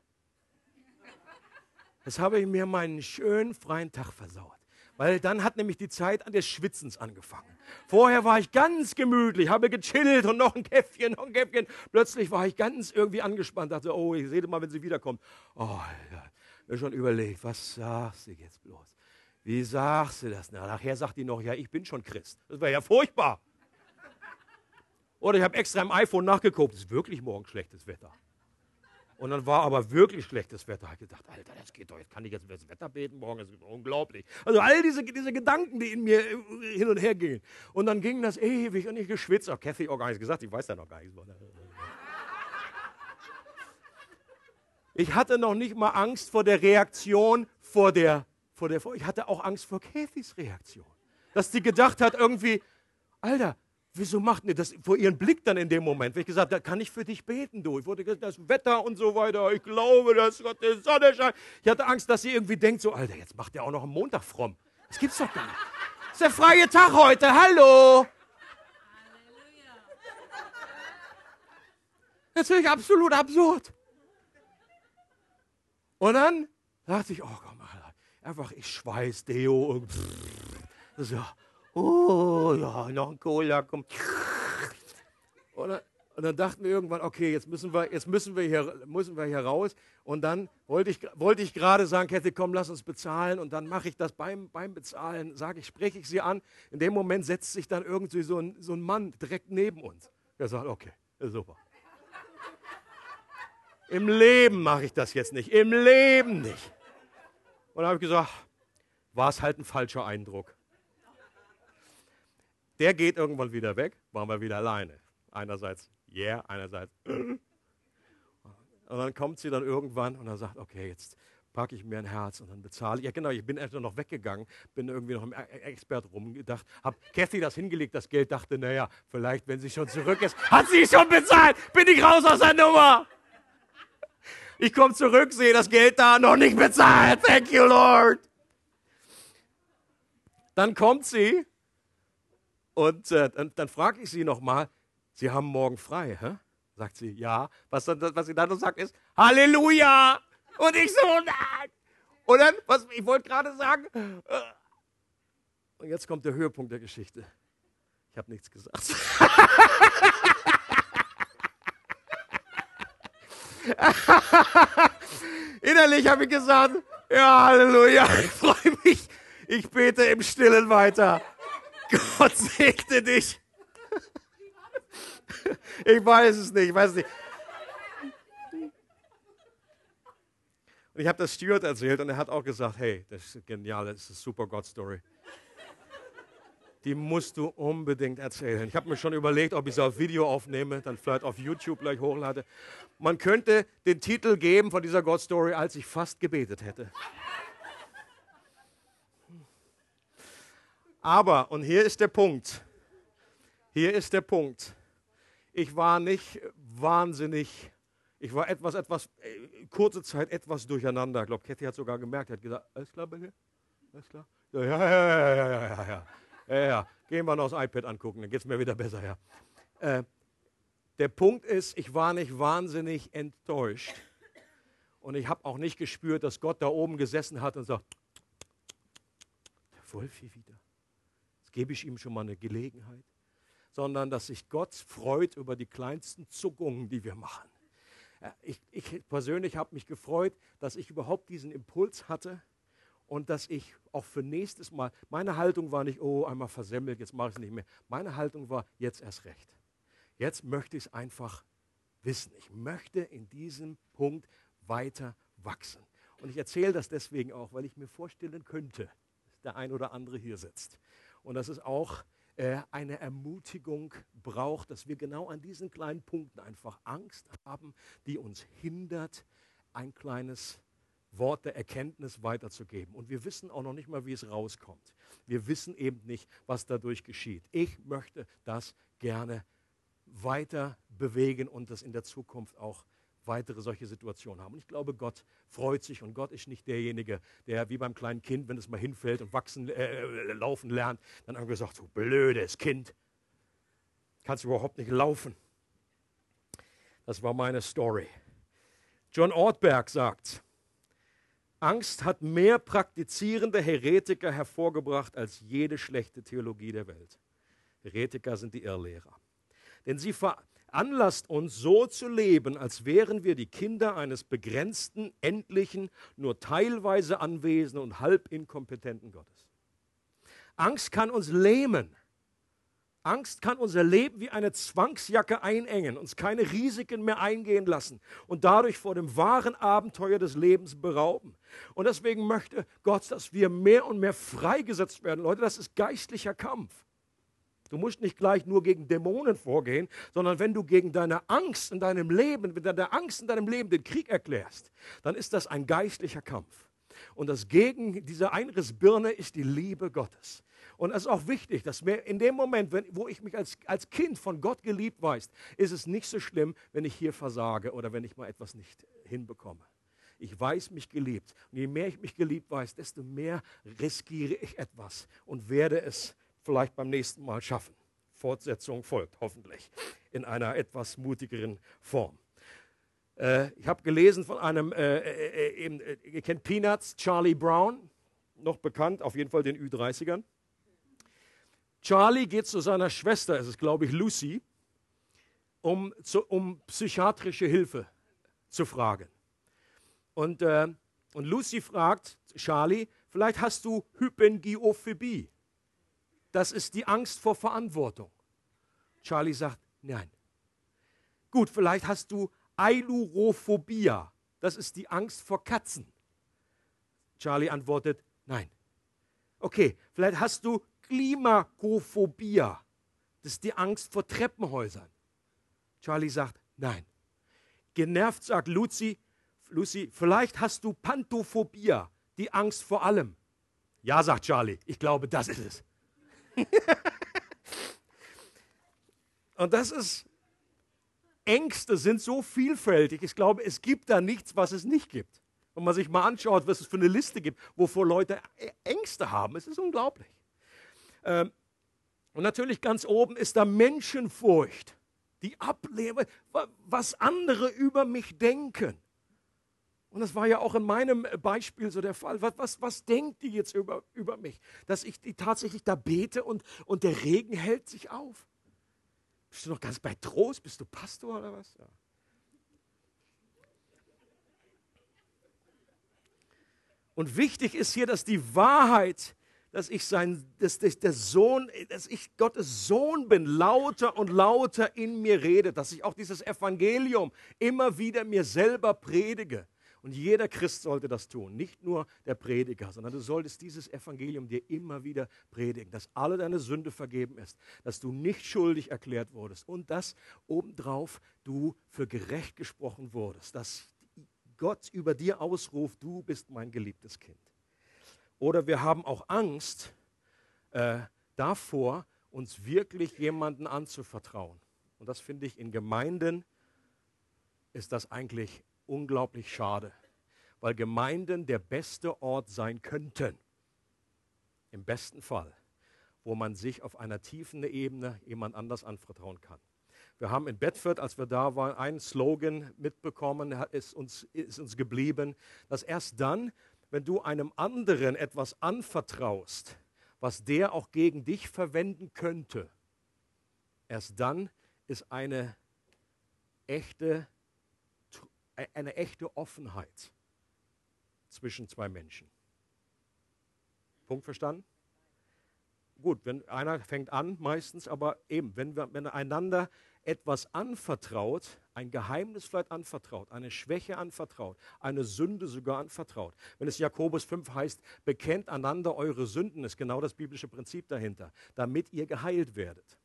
[SPEAKER 1] Jetzt habe ich mir meinen schönen freien Tag versaut. Weil dann hat nämlich die Zeit des Schwitzens angefangen. Vorher war ich ganz gemütlich, habe gechillt und noch ein Käffchen, noch ein Käffchen. Plötzlich war ich ganz irgendwie angespannt, dachte, oh, ich sehe mal, wenn sie wiederkommt. Oh, ja, mir schon überlegt, was sagst du jetzt bloß? Wie sagst du das? Na, nachher sagt die noch, ja, ich bin schon Christ. Das wäre ja furchtbar. Oder ich habe extra im iPhone nachgeguckt, es ist wirklich morgen schlechtes Wetter. Und dann war aber wirklich schlechtes Wetter. Ich gedacht, Alter, das geht doch, jetzt kann ich jetzt das Wetter beten morgen, das ist unglaublich. Also all diese, diese Gedanken, die in mir äh, hin und her gingen. Und dann ging das ewig und ich geschwitzt. Auch Kathy auch gar nichts gesagt, ich weiß ja noch gar nichts. Ich hatte noch nicht mal Angst vor der Reaktion, vor der, vor der, ich hatte auch Angst vor Kathys Reaktion. Dass die gedacht hat irgendwie, Alter, wieso macht ihr das vor ihren Blick dann in dem Moment? Wenn ich gesagt habe, kann ich für dich beten, du? Ich wurde gesagt, das Wetter und so weiter, ich glaube, dass Gott die Sonne scheint. Ich hatte Angst, dass sie irgendwie denkt, so, Alter, jetzt macht er auch noch am Montag fromm. Das gibt's doch gar nicht. Das ist der freie Tag heute, hallo. Natürlich absolut absurd. Und dann dachte ich, oh komm, einfach ich schweiß Deo und pff, ja, oh ja, noch ein Cola, komm. Und dann, und dann dachten wir irgendwann, okay, jetzt müssen wir, jetzt müssen wir, hier, müssen wir hier raus. Und dann wollte ich, wollte ich gerade sagen, Kette, komm, lass uns bezahlen. Und dann mache ich das beim, beim Bezahlen, sage ich, spreche ich sie an. In dem Moment setzt sich dann irgendwie so ein, so ein Mann direkt neben uns. Der sagt, okay, super. Im Leben mache ich das jetzt nicht. Im Leben nicht. Und dann habe ich gesagt, war es halt ein falscher Eindruck. Der geht irgendwann wieder weg, waren wir wieder alleine. Einerseits, yeah, einerseits. Und dann kommt sie dann irgendwann und dann sagt, okay, jetzt packe ich mir ein Herz und dann bezahle ich. Ja, genau, ich bin einfach noch weggegangen, bin irgendwie noch im e-, e-, Expert rumgedacht, habe Kathy das hingelegt, das Geld, dachte, naja, vielleicht, wenn sie schon zurück ist, hat sie schon bezahlt, bin ich raus aus der Nummer. Ich komme zurück, sehe das Geld da, noch nicht bezahlt, thank you, Lord. Dann kommt sie und äh, dann, dann frage ich sie nochmal, Sie haben morgen frei, hä? Sagt sie, ja. Was, dann, was sie dann noch sagt ist, Halleluja! Und ich so, nein! Und dann, was ich wollte gerade sagen, äh, und jetzt kommt der Höhepunkt der Geschichte. Ich habe nichts gesagt. Innerlich habe ich gesagt, ja, Halleluja, ich freue mich. Ich bete im Stillen weiter. Gott segne dich. Ich weiß es nicht, ich weiß es nicht. Und ich habe das Stuart erzählt und er hat auch gesagt, hey, das ist genial, das ist eine super God-Story. Die musst du unbedingt erzählen. Ich habe mir schon überlegt, ob ich sie auf Video aufnehme, dann vielleicht auf YouTube gleich hochlade. Man könnte den Titel geben von dieser God-Story, als ich fast gebetet hätte. Aber, und hier ist der Punkt, hier ist der Punkt, ich war nicht wahnsinnig, ich war etwas, etwas, äh, kurze Zeit etwas durcheinander. Ich glaube, Kathy hat sogar gemerkt, hat gesagt, alles klar dir? Alles klar? Ja, ja, ja, ja, ja, ja, ja, ja, ja. Gehen wir noch das iPad angucken, dann geht es mir wieder besser, ja. Äh, der Punkt ist, ich war nicht wahnsinnig enttäuscht. Und ich habe auch nicht gespürt, dass Gott da oben gesessen hat und sagt, der Wolfi wieder gebe ich ihm schon mal eine Gelegenheit, sondern dass sich Gott freut über die kleinsten Zuckungen, die wir machen. Ich, ich persönlich habe mich gefreut, dass ich überhaupt diesen Impuls hatte und dass ich auch für nächstes Mal, meine Haltung war nicht, oh, einmal versemmelt, jetzt mache ich es nicht mehr. Meine Haltung war, jetzt erst recht. Jetzt möchte ich es einfach wissen. Ich möchte in diesem Punkt weiter wachsen. Und ich erzähle das deswegen auch, weil ich mir vorstellen könnte, dass der ein oder andere hier sitzt und dass es auch äh, eine Ermutigung braucht, dass wir genau an diesen kleinen Punkten einfach Angst haben, die uns hindert, ein kleines Wort der Erkenntnis weiterzugeben. Und wir wissen auch noch nicht mal, wie es rauskommt. Wir wissen eben nicht, was dadurch geschieht. Ich möchte das gerne weiter bewegen und das in der Zukunft auch weitere solche Situationen haben. Und ich glaube, Gott freut sich und Gott ist nicht derjenige, der wie beim kleinen Kind, wenn es mal hinfällt und wachsen, äh, äh laufen lernt, dann haben wir gesagt, so blödes Kind, kannst du überhaupt nicht laufen. Das war meine Story. John Ortberg sagt, Angst hat mehr praktizierende Heretiker hervorgebracht als jede schlechte Theologie der Welt. Heretiker sind die Irrlehrer. Denn sie veranlasst uns so zu leben, als wären wir die Kinder eines begrenzten, endlichen, nur teilweise anwesenden und halb inkompetenten Gottes. Angst kann uns lähmen. Angst kann unser Leben wie eine Zwangsjacke einengen, uns keine Risiken mehr eingehen lassen und dadurch vor dem wahren Abenteuer des Lebens berauben. Und deswegen möchte Gott, dass wir mehr und mehr freigesetzt werden. Leute, das ist geistlicher Kampf. Du musst nicht gleich nur gegen Dämonen vorgehen, sondern wenn du gegen deine Angst in deinem Leben, wenn deine Angst in deinem Leben den Krieg erklärst, dann ist das ein geistlicher Kampf. Und das Gegen dieser Einrissbirne ist die Liebe Gottes. Und es ist auch wichtig, dass mir in dem Moment, wenn, wo ich mich als, als Kind von Gott geliebt weiß, ist es nicht so schlimm, wenn ich hier versage oder wenn ich mal etwas nicht hinbekomme. Ich weiß mich geliebt. Und je mehr ich mich geliebt weiß, desto mehr riskiere ich etwas und werde es vielleicht beim nächsten Mal schaffen. Fortsetzung folgt, hoffentlich, in einer etwas mutigeren Form. Äh, ich habe gelesen von einem, äh, äh, äh, äh ihr kennt Peanuts, Charlie Brown, noch bekannt, auf jeden Fall den Ü30ern. Charlie geht zu seiner Schwester, es ist glaube ich Lucy, um, zu, um psychiatrische Hilfe zu fragen. Und, äh, und Lucy fragt Charlie, vielleicht hast du Hypengiophobie. Das ist die Angst vor Verantwortung. Charlie sagt, nein. Gut, vielleicht hast du Ailurophobia. Das ist die Angst vor Katzen. Charlie antwortet, nein. Okay, vielleicht hast du Klimakophobia. Das ist die Angst vor Treppenhäusern. Charlie sagt, nein. Genervt sagt Lucy, Lucy, vielleicht hast du Pantophobia, die Angst vor allem. Ja, sagt Charlie, ich glaube, das ist es. Und das ist, Ängste sind so vielfältig. Ich glaube, es gibt da nichts, was es nicht gibt. Wenn man sich mal anschaut, was es für eine Liste gibt, wovor Leute Ängste haben, es ist unglaublich. Ähm, und natürlich ganz oben ist da Menschenfurcht, die Ablehnung, was andere über mich denken. Und das war ja auch in meinem Beispiel so der Fall. Was, was, was denkt die jetzt über, über mich? Dass ich die tatsächlich da bete und, und der Regen hält sich auf. Bist du noch ganz bei Trost? Bist du Pastor oder was? Ja. Und wichtig ist hier, dass die Wahrheit dass ich sein, dass, dass der Sohn, dass ich Gottes Sohn bin, lauter und lauter in mir rede, dass ich auch dieses Evangelium immer wieder mir selber predige. Und jeder Christ sollte das tun, nicht nur der Prediger, sondern du solltest dieses Evangelium dir immer wieder predigen, dass alle deine Sünde vergeben ist, dass du nicht schuldig erklärt wurdest und dass obendrauf du für gerecht gesprochen wurdest, dass Gott über dir ausruft, du bist mein geliebtes Kind. Oder wir haben auch Angst äh, davor, uns wirklich jemanden anzuvertrauen. Und das finde ich in Gemeinden ist das eigentlich unglaublich schade, weil Gemeinden der beste Ort sein könnten, im besten Fall, wo man sich auf einer tiefen Ebene jemand anders anvertrauen kann. Wir haben in Bedford, als wir da waren, einen Slogan mitbekommen, ist uns, ist uns geblieben, dass erst dann, wenn du einem anderen etwas anvertraust, was der auch gegen dich verwenden könnte, erst dann ist eine echte, eine echte Offenheit zwischen zwei Menschen. Punkt verstanden? Gut, wenn einer fängt an, meistens, aber eben, wenn wir wenn einander etwas anvertraut, ein Geheimnis vielleicht anvertraut, eine Schwäche anvertraut, eine Sünde sogar anvertraut. Wenn es Jakobus 5 heißt, bekennt einander eure Sünden, ist genau das biblische Prinzip dahinter, damit ihr geheilt werdet.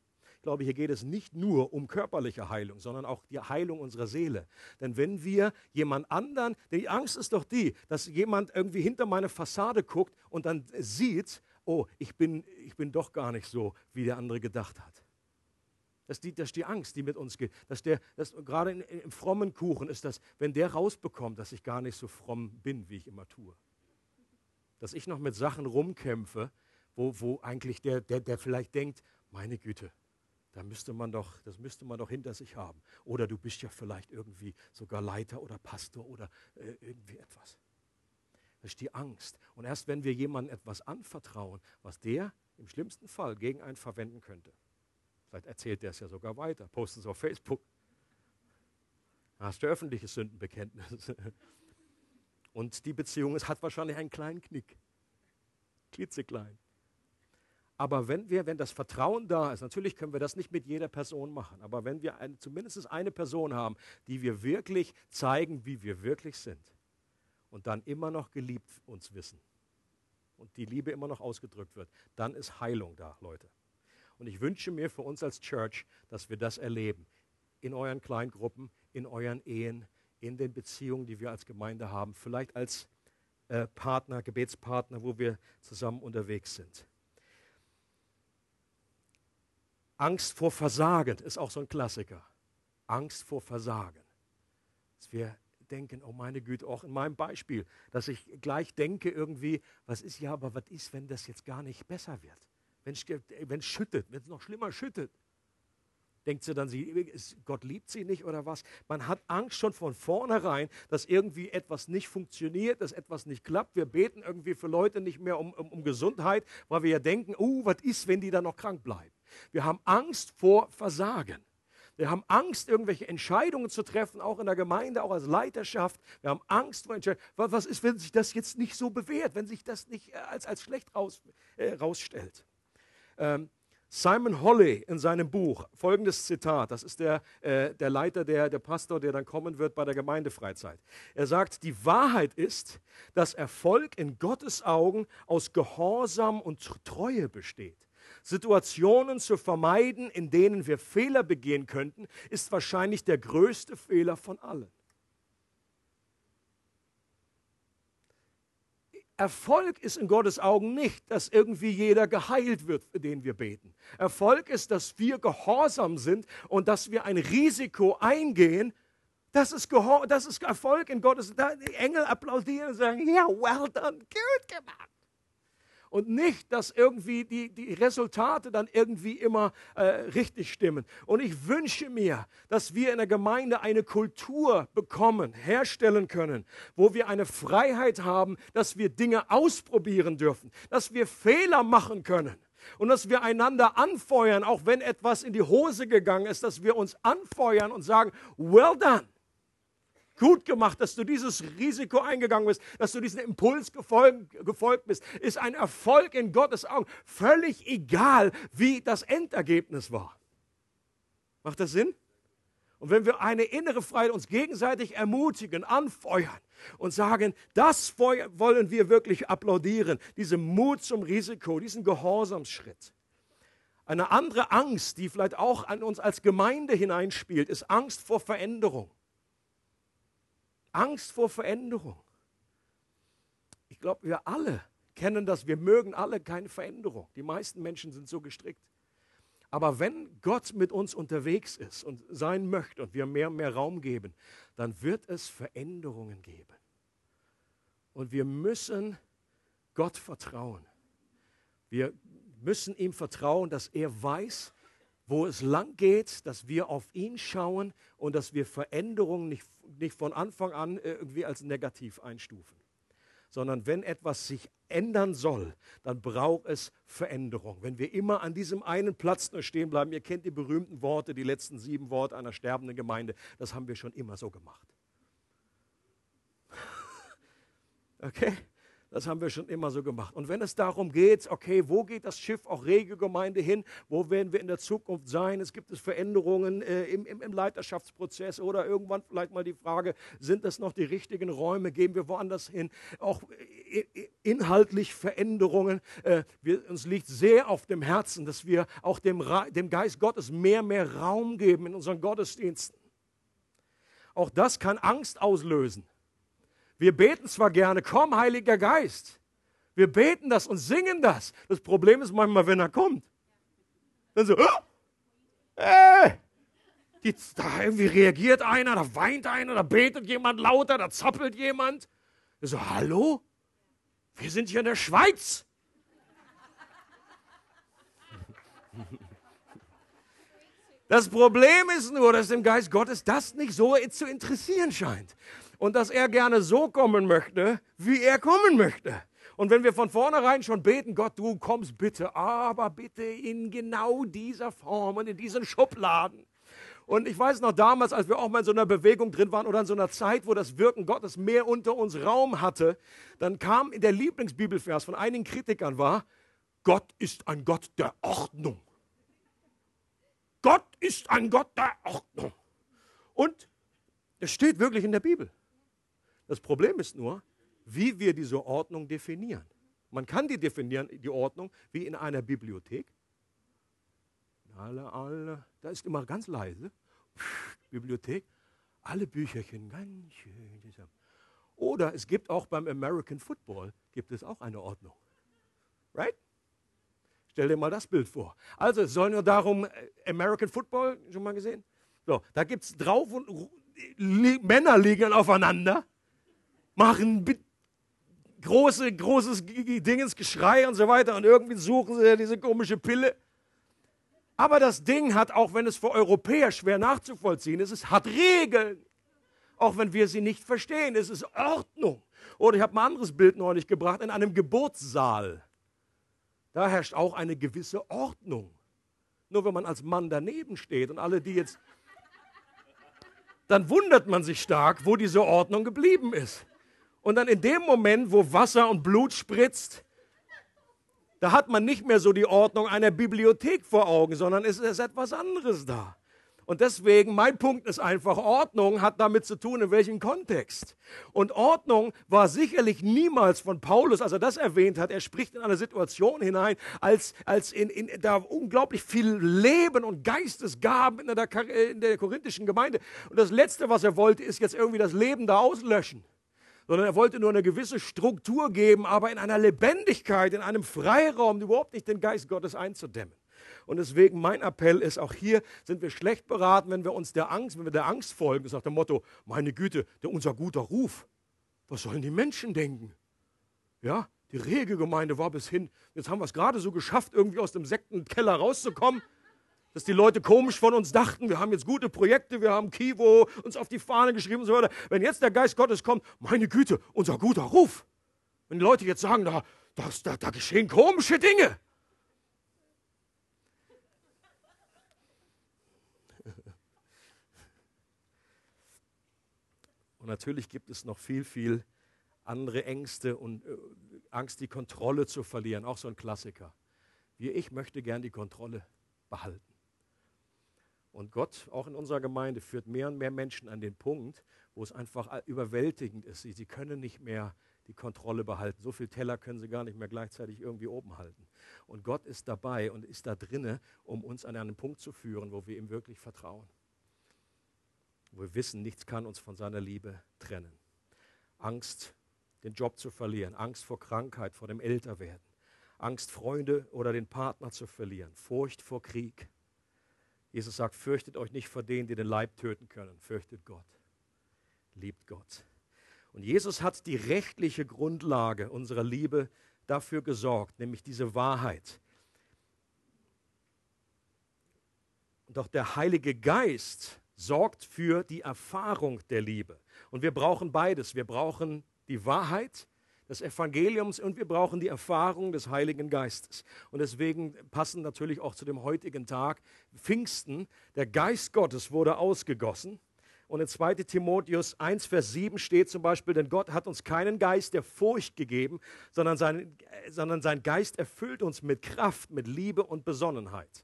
[SPEAKER 1] Ich glaube, hier geht es nicht nur um körperliche Heilung, sondern auch die Heilung unserer Seele. Denn wenn wir jemand anderen, die Angst ist doch die, dass jemand irgendwie hinter meine Fassade guckt und dann sieht, oh, ich bin, ich bin doch gar nicht so, wie der andere gedacht hat. Das ist, die, das ist die Angst, die mit uns geht. Dass der, das, gerade im frommen Kuchen ist das, wenn der rausbekommt, dass ich gar nicht so fromm bin, wie ich immer tue. Dass ich noch mit Sachen rumkämpfe, wo, wo eigentlich der, der, der vielleicht denkt, meine Güte, da müsste man doch, das müsste man doch hinter sich haben. Oder du bist ja vielleicht irgendwie sogar Leiter oder Pastor oder äh, irgendwie etwas. Das ist die Angst. Und erst wenn wir jemandem etwas anvertrauen, was der im schlimmsten Fall gegen einen verwenden könnte, vielleicht erzählt der es ja sogar weiter, postet es auf Facebook, dann hast du öffentliches Sündenbekenntnis. Und die Beziehung es hat wahrscheinlich einen kleinen Knick. Klitzeklein. Aber wenn wir, wenn das Vertrauen da ist, natürlich können wir das nicht mit jeder Person machen, aber wenn wir eine, zumindest eine Person haben, die wir wirklich zeigen, wie wir wirklich sind, und dann immer noch geliebt uns wissen und die Liebe immer noch ausgedrückt wird, dann ist Heilung da, Leute. Und ich wünsche mir für uns als Church, dass wir das erleben. In euren Kleingruppen, in euren Ehen, in den Beziehungen, die wir als Gemeinde haben, vielleicht als äh, Partner, Gebetspartner, wo wir zusammen unterwegs sind. Angst vor Versagen ist auch so ein Klassiker. Angst vor Versagen. Dass wir denken, oh meine Güte, auch in meinem Beispiel, dass ich gleich denke irgendwie, was ist ja, aber was ist, wenn das jetzt gar nicht besser wird? Wenn es schüttet, wenn es noch schlimmer schüttet. Denkt sie dann, sie, Gott liebt sie nicht oder was? Man hat Angst schon von vornherein, dass irgendwie etwas nicht funktioniert, dass etwas nicht klappt. Wir beten irgendwie für Leute nicht mehr um, um, um Gesundheit, weil wir ja denken, oh, was ist, wenn die dann noch krank bleiben? Wir haben Angst vor Versagen. Wir haben Angst, irgendwelche Entscheidungen zu treffen, auch in der Gemeinde, auch als Leiterschaft. Wir haben Angst vor Entscheidungen. Was ist, wenn sich das jetzt nicht so bewährt, wenn sich das nicht äh, als, als schlecht raus, äh, rausstellt? Ähm, Simon Holley in seinem Buch, folgendes Zitat, das ist der, äh, der Leiter, der, der Pastor, der dann kommen wird bei der Gemeindefreizeit. Er sagt, die Wahrheit ist, dass Erfolg in Gottes Augen aus Gehorsam und Treue besteht. Situationen zu vermeiden, in denen wir Fehler begehen könnten, ist wahrscheinlich der größte Fehler von allen. Erfolg ist in Gottes Augen nicht, dass irgendwie jeder geheilt wird, für den wir beten. Erfolg ist, dass wir gehorsam sind und dass wir ein Risiko eingehen. Das ist, Gehor das ist Erfolg in Gottes. Die Engel applaudieren und sagen, ja, well done, gut gemacht und nicht, dass irgendwie die, die Resultate dann irgendwie immer äh, richtig stimmen. Und ich wünsche mir, dass wir in der Gemeinde eine Kultur bekommen, herstellen können, wo wir eine Freiheit haben, dass wir Dinge ausprobieren dürfen, dass wir Fehler machen können und dass wir einander anfeuern, auch wenn etwas in die Hose gegangen ist, dass wir uns anfeuern und sagen, well done gut gemacht, dass du dieses Risiko eingegangen bist, dass du diesem Impuls gefolgt, gefolgt bist, ist ein Erfolg in Gottes Augen. Völlig egal, wie das Endergebnis war. Macht das Sinn? Und wenn wir eine innere Freiheit uns gegenseitig ermutigen, anfeuern und sagen, das wollen wir wirklich applaudieren, diesen Mut zum Risiko, diesen Gehorsamsschritt. Eine andere Angst, die vielleicht auch an uns als Gemeinde hineinspielt, ist Angst vor Veränderung. Angst vor Veränderung. Ich glaube, wir alle kennen das. Wir mögen alle keine Veränderung. Die meisten Menschen sind so gestrickt. Aber wenn Gott mit uns unterwegs ist und sein möchte und wir mehr und mehr Raum geben, dann wird es Veränderungen geben. Und wir müssen Gott vertrauen. Wir müssen ihm vertrauen, dass er weiß, wo es lang geht, dass wir auf ihn schauen und dass wir Veränderungen nicht, nicht von Anfang an irgendwie als negativ einstufen. Sondern wenn etwas sich ändern soll, dann braucht es Veränderung. Wenn wir immer an diesem einen Platz nur stehen bleiben, ihr kennt die berühmten Worte, die letzten sieben Worte einer sterbenden Gemeinde, das haben wir schon immer so gemacht. Okay? Das haben wir schon immer so gemacht. Und wenn es darum geht, okay, wo geht das Schiff auch Regelgemeinde hin? Wo werden wir in der Zukunft sein? Es gibt es Veränderungen äh, im, im, im, Leiterschaftsprozess oder irgendwann vielleicht mal die Frage, sind das noch die richtigen Räume? Gehen wir woanders hin? Auch äh, inhaltlich Veränderungen. Äh, wir, uns liegt sehr auf dem Herzen, dass wir auch dem, dem Geist Gottes mehr, mehr Raum geben in unseren Gottesdiensten. Auch das kann Angst auslösen. Wir beten zwar gerne, komm, Heiliger Geist. Wir beten das und singen das. Das Problem ist manchmal, wenn er kommt. Dann so, äh, die, da irgendwie reagiert einer, da weint einer, da betet jemand lauter, da zappelt jemand. Ich so, hallo? Wir sind hier in der Schweiz. Das Problem ist nur, dass dem Geist Gottes das nicht so zu interessieren scheint. Und dass er gerne so kommen möchte, wie er kommen möchte. Und wenn wir von vornherein schon beten, Gott, du kommst bitte, aber bitte in genau dieser Form und in diesen Schubladen. Und ich weiß noch damals, als wir auch mal in so einer Bewegung drin waren oder in so einer Zeit, wo das Wirken Gottes mehr unter uns Raum hatte, dann kam in der Lieblingsbibelvers von einigen Kritikern war, Gott ist ein Gott der Ordnung. Gott ist ein Gott der Ordnung. Und das steht wirklich in der Bibel. Das Problem ist nur, wie wir diese Ordnung definieren. Man kann die definieren, die Ordnung, wie in einer Bibliothek. Alle, alle, da ist immer ganz leise. Bibliothek, alle Bücherchen ganz schön. Oder es gibt auch beim American Football, gibt es auch eine Ordnung. Right? Stell dir mal das Bild vor. Also es soll nur darum, äh, American Football, schon mal gesehen? So, da gibt es drauf und Männer liegen aufeinander, machen große, großes Dingens, Geschrei und so weiter und irgendwie suchen sie diese komische Pille. Aber das Ding hat, auch wenn es für Europäer schwer nachzuvollziehen ist, es hat Regeln. Auch wenn wir sie nicht verstehen, es ist Ordnung. Oder ich habe ein anderes Bild neulich gebracht, in einem Geburtssaal. Da herrscht auch eine gewisse Ordnung. Nur wenn man als Mann daneben steht und alle, die jetzt, dann wundert man sich stark, wo diese Ordnung geblieben ist. Und dann in dem Moment, wo Wasser und Blut spritzt, da hat man nicht mehr so die Ordnung einer Bibliothek vor Augen, sondern es ist etwas anderes da. Und deswegen, mein Punkt ist einfach, Ordnung hat damit zu tun, in welchem Kontext. Und Ordnung war sicherlich niemals von Paulus, als er das erwähnt hat, er spricht in eine Situation hinein, als, als in, in da unglaublich viel Leben und Geistesgaben in der, in der korinthischen Gemeinde. Und das Letzte, was er wollte, ist jetzt irgendwie das Leben da auslöschen sondern er wollte nur eine gewisse Struktur geben, aber in einer Lebendigkeit, in einem Freiraum, überhaupt nicht den Geist Gottes einzudämmen. Und deswegen mein Appell ist, auch hier sind wir schlecht beraten, wenn wir uns der Angst, wenn wir der Angst folgen, nach dem Motto, meine Güte, der, unser guter Ruf, was sollen die Menschen denken? Ja, die Regelgemeinde war bis hin, jetzt haben wir es gerade so geschafft, irgendwie aus dem Sektenkeller rauszukommen dass die Leute komisch von uns dachten, wir haben jetzt gute Projekte, wir haben Kivo uns auf die Fahne geschrieben und so weiter. Wenn jetzt der Geist Gottes kommt, meine Güte, unser guter Ruf. Wenn die Leute jetzt sagen, da, das, da, da geschehen komische Dinge. Und natürlich gibt es noch viel, viel andere Ängste und äh, Angst, die Kontrolle zu verlieren. Auch so ein Klassiker. Wie ich möchte gern die Kontrolle behalten. Und Gott, auch in unserer Gemeinde, führt mehr und mehr Menschen an den Punkt, wo es einfach überwältigend ist. Sie, sie können nicht mehr die Kontrolle behalten. So viele Teller können sie gar nicht mehr gleichzeitig irgendwie oben halten. Und Gott ist dabei und ist da drinne, um uns an einen Punkt zu führen, wo wir ihm wirklich vertrauen. Wo wir wissen, nichts kann uns von seiner Liebe trennen. Angst, den Job zu verlieren, Angst vor Krankheit, vor dem Älterwerden, Angst, Freunde oder den Partner zu verlieren, Furcht vor Krieg, Jesus sagt, fürchtet euch nicht vor denen, die den Leib töten können. Fürchtet Gott. Liebt Gott. Und Jesus hat die rechtliche Grundlage unserer Liebe dafür gesorgt, nämlich diese Wahrheit. Doch der Heilige Geist sorgt für die Erfahrung der Liebe. Und wir brauchen beides. Wir brauchen die Wahrheit des Evangeliums und wir brauchen die Erfahrung des Heiligen Geistes. Und deswegen passen natürlich auch zu dem heutigen Tag Pfingsten. Der Geist Gottes wurde ausgegossen. Und in 2 Timotheus 1, Vers 7 steht zum Beispiel, denn Gott hat uns keinen Geist der Furcht gegeben, sondern sein, sondern sein Geist erfüllt uns mit Kraft, mit Liebe und Besonnenheit.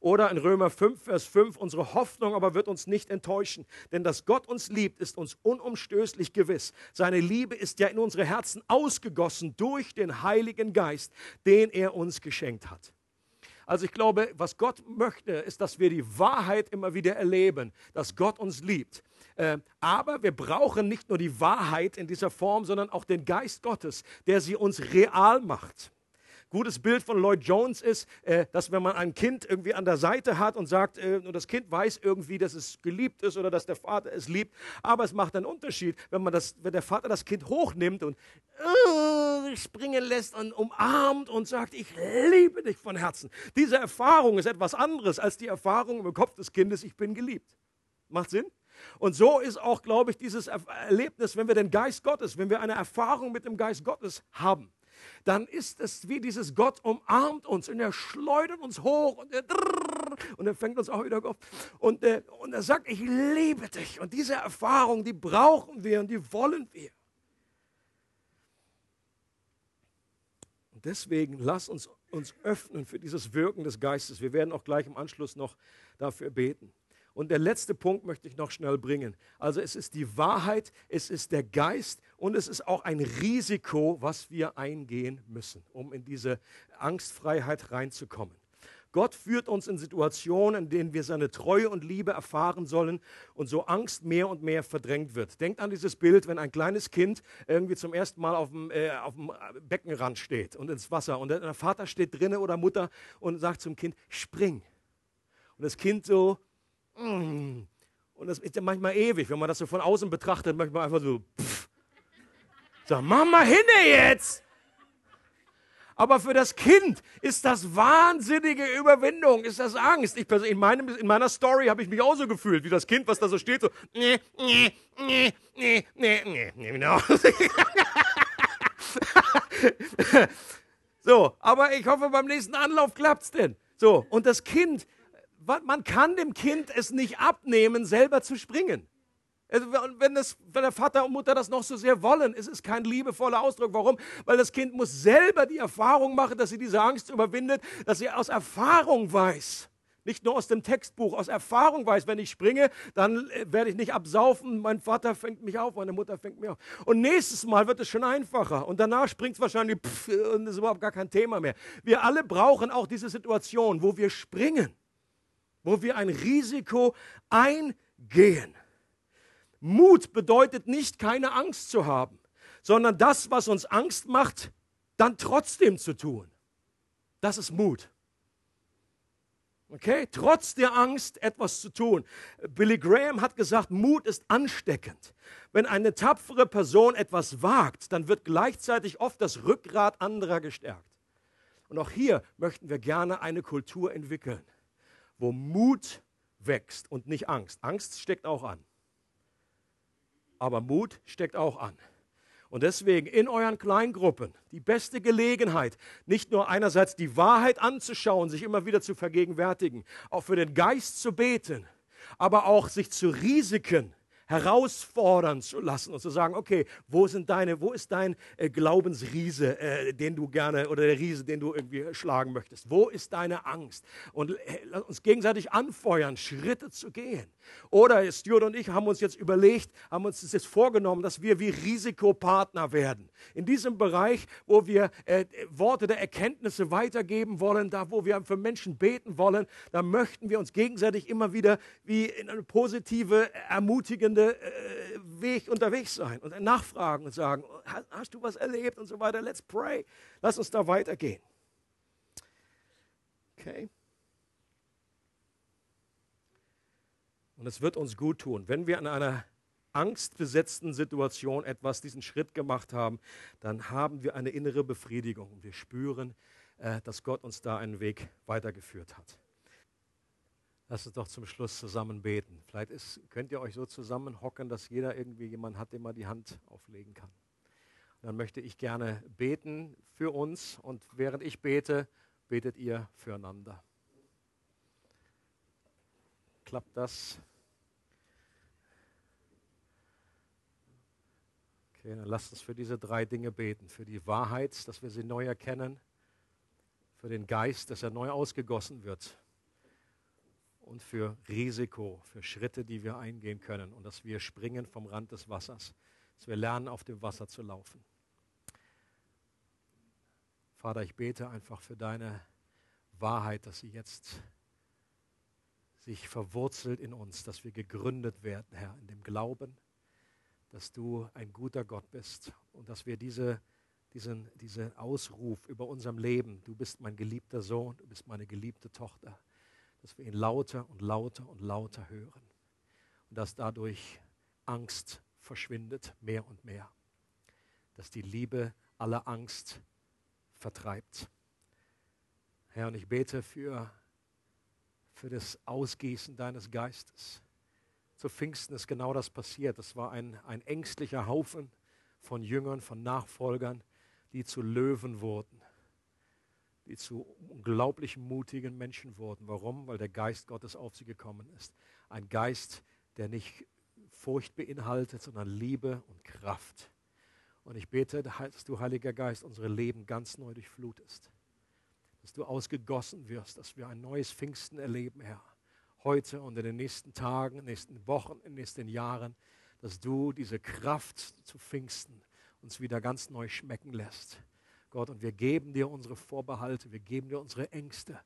[SPEAKER 1] Oder in Römer 5, Vers 5, unsere Hoffnung aber wird uns nicht enttäuschen, denn dass Gott uns liebt, ist uns unumstößlich gewiss. Seine Liebe ist ja in unsere Herzen ausgegossen durch den Heiligen Geist, den er uns geschenkt hat. Also ich glaube, was Gott möchte, ist, dass wir die Wahrheit immer wieder erleben, dass Gott uns liebt. Äh, aber wir brauchen nicht nur die Wahrheit in dieser Form, sondern auch den Geist Gottes, der sie uns real macht. Gutes Bild von Lloyd Jones ist, äh, dass wenn man ein Kind irgendwie an der Seite hat und sagt, äh, und das Kind weiß irgendwie, dass es geliebt ist oder dass der Vater es liebt, aber es macht einen Unterschied, wenn, man das, wenn der Vater das Kind hochnimmt und äh, springen lässt und umarmt und sagt, ich liebe dich von Herzen. Diese Erfahrung ist etwas anderes als die Erfahrung im Kopf des Kindes, ich bin geliebt. Macht Sinn? Und so ist auch, glaube ich, dieses Erlebnis, wenn wir den Geist Gottes, wenn wir eine Erfahrung mit dem Geist Gottes haben, dann ist es wie dieses Gott umarmt uns und er schleudert uns hoch und er, und er fängt uns auch wieder auf und, äh, und er sagt, ich liebe dich. Und diese Erfahrung, die brauchen wir und die wollen wir. Und deswegen lass uns uns öffnen für dieses Wirken des Geistes. Wir werden auch gleich im Anschluss noch dafür beten. Und der letzte Punkt möchte ich noch schnell bringen. Also es ist die Wahrheit, es ist der Geist und es ist auch ein Risiko, was wir eingehen müssen, um in diese Angstfreiheit reinzukommen. Gott führt uns in Situationen, in denen wir seine Treue und Liebe erfahren sollen und so Angst mehr und mehr verdrängt wird. Denkt an dieses Bild, wenn ein kleines Kind irgendwie zum ersten Mal auf dem, äh, auf dem Beckenrand steht und ins Wasser und der Vater steht drinnen oder Mutter und sagt zum Kind, spring. Und das Kind so. Und das ist ja manchmal ewig, wenn man das so von außen betrachtet, manchmal einfach so, pff. Sag, mach mal hin jetzt! Aber für das Kind ist das wahnsinnige Überwindung, ist das Angst. Ich in, meinem, in meiner Story habe ich mich auch so gefühlt, wie das Kind, was da so steht, so, nee, nee, nee, nee, nee, nee, genau. so, aber ich hoffe, beim nächsten Anlauf klappt es denn. So, und das Kind, man kann dem Kind es nicht abnehmen, selber zu springen. Also, wenn, das, wenn der Vater und Mutter das noch so sehr wollen, ist es kein liebevoller Ausdruck. Warum? Weil das Kind muss selber die Erfahrung machen, dass sie diese Angst überwindet, dass sie aus Erfahrung weiß. Nicht nur aus dem Textbuch, aus Erfahrung weiß, wenn ich springe, dann äh, werde ich nicht absaufen. Mein Vater fängt mich auf, meine Mutter fängt mich auf. Und nächstes Mal wird es schon einfacher. Und danach springt es wahrscheinlich pff, und ist überhaupt gar kein Thema mehr. Wir alle brauchen auch diese Situation, wo wir springen, wo wir ein Risiko eingehen. Mut bedeutet nicht, keine Angst zu haben, sondern das, was uns Angst macht, dann trotzdem zu tun. Das ist Mut. Okay? Trotz der Angst etwas zu tun. Billy Graham hat gesagt, Mut ist ansteckend. Wenn eine tapfere Person etwas wagt, dann wird gleichzeitig oft das Rückgrat anderer gestärkt. Und auch hier möchten wir gerne eine Kultur entwickeln, wo Mut wächst und nicht Angst. Angst steckt auch an aber Mut steckt auch an. Und deswegen in euren Kleingruppen die beste Gelegenheit, nicht nur einerseits die Wahrheit anzuschauen, sich immer wieder zu vergegenwärtigen, auch für den Geist zu beten, aber auch sich zu Risiken herausfordern zu lassen und zu sagen, okay, wo sind deine, wo ist dein äh, Glaubensriese, äh, den du gerne oder der Riese, den du irgendwie schlagen möchtest? Wo ist deine Angst? Und äh, lass uns gegenseitig anfeuern, Schritte zu gehen. Oder Stuart und ich haben uns jetzt überlegt, haben uns das jetzt vorgenommen, dass wir wie Risikopartner werden. In diesem Bereich, wo wir äh, Worte der Erkenntnisse weitergeben wollen, da wo wir für Menschen beten wollen, da möchten wir uns gegenseitig immer wieder wie in eine positive, ermutigende folgende äh, Weg unterwegs sein und nachfragen und sagen, hast, hast du was erlebt und so weiter, let's pray. Lass uns da weitergehen. Okay. Und es wird uns gut tun, wenn wir in einer angstbesetzten Situation etwas diesen Schritt gemacht haben, dann haben wir eine innere Befriedigung und wir spüren, äh, dass Gott uns da einen Weg weitergeführt hat. Lass uns doch zum Schluss zusammen beten. Vielleicht ist, könnt ihr euch so zusammenhocken, dass jeder irgendwie jemand hat, dem man die Hand auflegen kann. Und dann möchte ich gerne beten für uns und während ich bete, betet ihr füreinander. Klappt das? Okay, dann lasst uns für diese drei Dinge beten. Für die Wahrheit, dass wir sie neu erkennen. Für den Geist, dass er neu ausgegossen wird und für Risiko, für Schritte, die wir eingehen können und dass wir springen vom Rand des Wassers, dass wir lernen, auf dem Wasser zu laufen. Vater, ich bete einfach für deine Wahrheit, dass sie jetzt sich verwurzelt in uns, dass wir gegründet werden, Herr, in dem Glauben, dass du ein guter Gott bist und dass wir diese, diesen, diesen Ausruf über unserem Leben, du bist mein geliebter Sohn, du bist meine geliebte Tochter, dass wir ihn lauter und lauter und lauter hören und dass dadurch Angst verschwindet mehr und mehr, dass die Liebe aller Angst vertreibt. Herr, und ich bete für, für das Ausgießen deines Geistes zu Pfingsten ist genau das passiert. Das war ein, ein ängstlicher Haufen von Jüngern, von Nachfolgern, die zu Löwen wurden, die zu unglaublich mutigen Menschen wurden. Warum? Weil der Geist Gottes auf sie gekommen ist. Ein Geist, der nicht Furcht beinhaltet, sondern Liebe und Kraft. Und ich bete, dass du, Heiliger Geist, unsere Leben ganz neu durchflutest. Dass du ausgegossen wirst, dass wir ein neues Pfingsten erleben, Herr. Heute und in den nächsten Tagen, in den nächsten Wochen, in den nächsten Jahren, dass du diese Kraft zu Pfingsten uns wieder ganz neu schmecken lässt. Gott, und wir geben dir unsere Vorbehalte, wir geben dir unsere Ängste,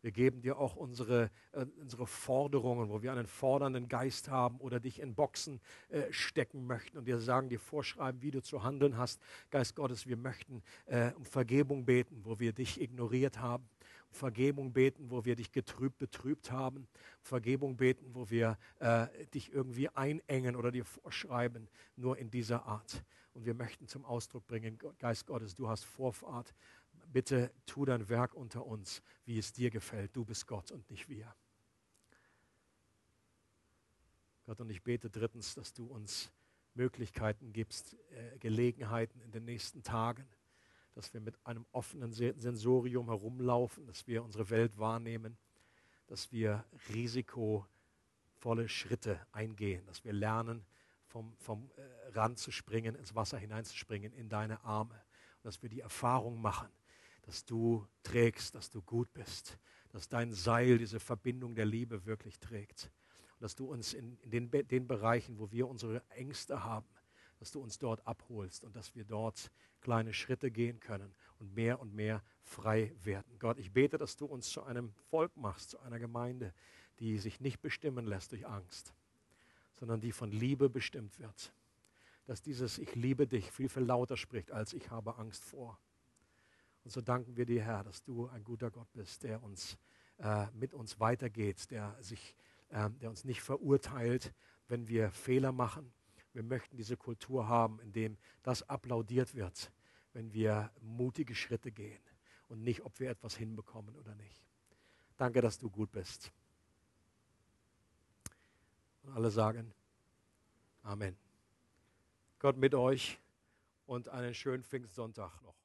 [SPEAKER 1] wir geben dir auch unsere, äh, unsere Forderungen, wo wir einen fordernden Geist haben oder dich in Boxen äh, stecken möchten und dir sagen, dir vorschreiben, wie du zu handeln hast. Geist Gottes, wir möchten äh, um Vergebung beten, wo wir dich ignoriert haben. Vergebung beten, wo wir dich getrübt, betrübt haben. Vergebung beten, wo wir äh, dich irgendwie einengen oder dir vorschreiben, nur in dieser Art. Und wir möchten zum Ausdruck bringen, Geist Gottes, du hast Vorfahrt bitte tu dein Werk unter uns, wie es dir gefällt. Du bist Gott und nicht wir. Gott, und ich bete drittens, dass du uns Möglichkeiten gibst, äh, Gelegenheiten in den nächsten Tagen, dass wir mit einem offenen Sensorium herumlaufen, dass wir unsere Welt wahrnehmen, dass wir risikovolle Schritte eingehen, dass wir lernen, vom, vom äh, Rand zu springen, ins Wasser hineinzuspringen, in deine Arme. Und dass wir die Erfahrung machen, dass du trägst, dass du gut bist, dass dein Seil diese Verbindung der Liebe wirklich trägt. Und dass du uns in, in den, den Bereichen, wo wir unsere Ängste haben, dass du uns dort abholst und dass wir dort kleine Schritte gehen können und mehr und mehr frei werden. Gott, ich bete, dass du uns zu einem Volk machst, zu einer Gemeinde, die sich nicht bestimmen lässt durch Angst, sondern die von Liebe bestimmt wird. Dass dieses Ich liebe dich viel, viel lauter spricht, als ich habe Angst vor. Und so danken wir dir, Herr, dass du ein guter Gott bist, der uns äh, mit uns weitergeht, der, sich, äh, der uns nicht verurteilt, wenn wir Fehler machen. Wir möchten diese Kultur haben, in dem das applaudiert wird, wenn wir mutige Schritte gehen und nicht, ob wir etwas hinbekommen oder nicht. Danke, dass du gut bist. Und alle sagen Amen. Gott mit euch und einen schönen Pfingstsonntag noch.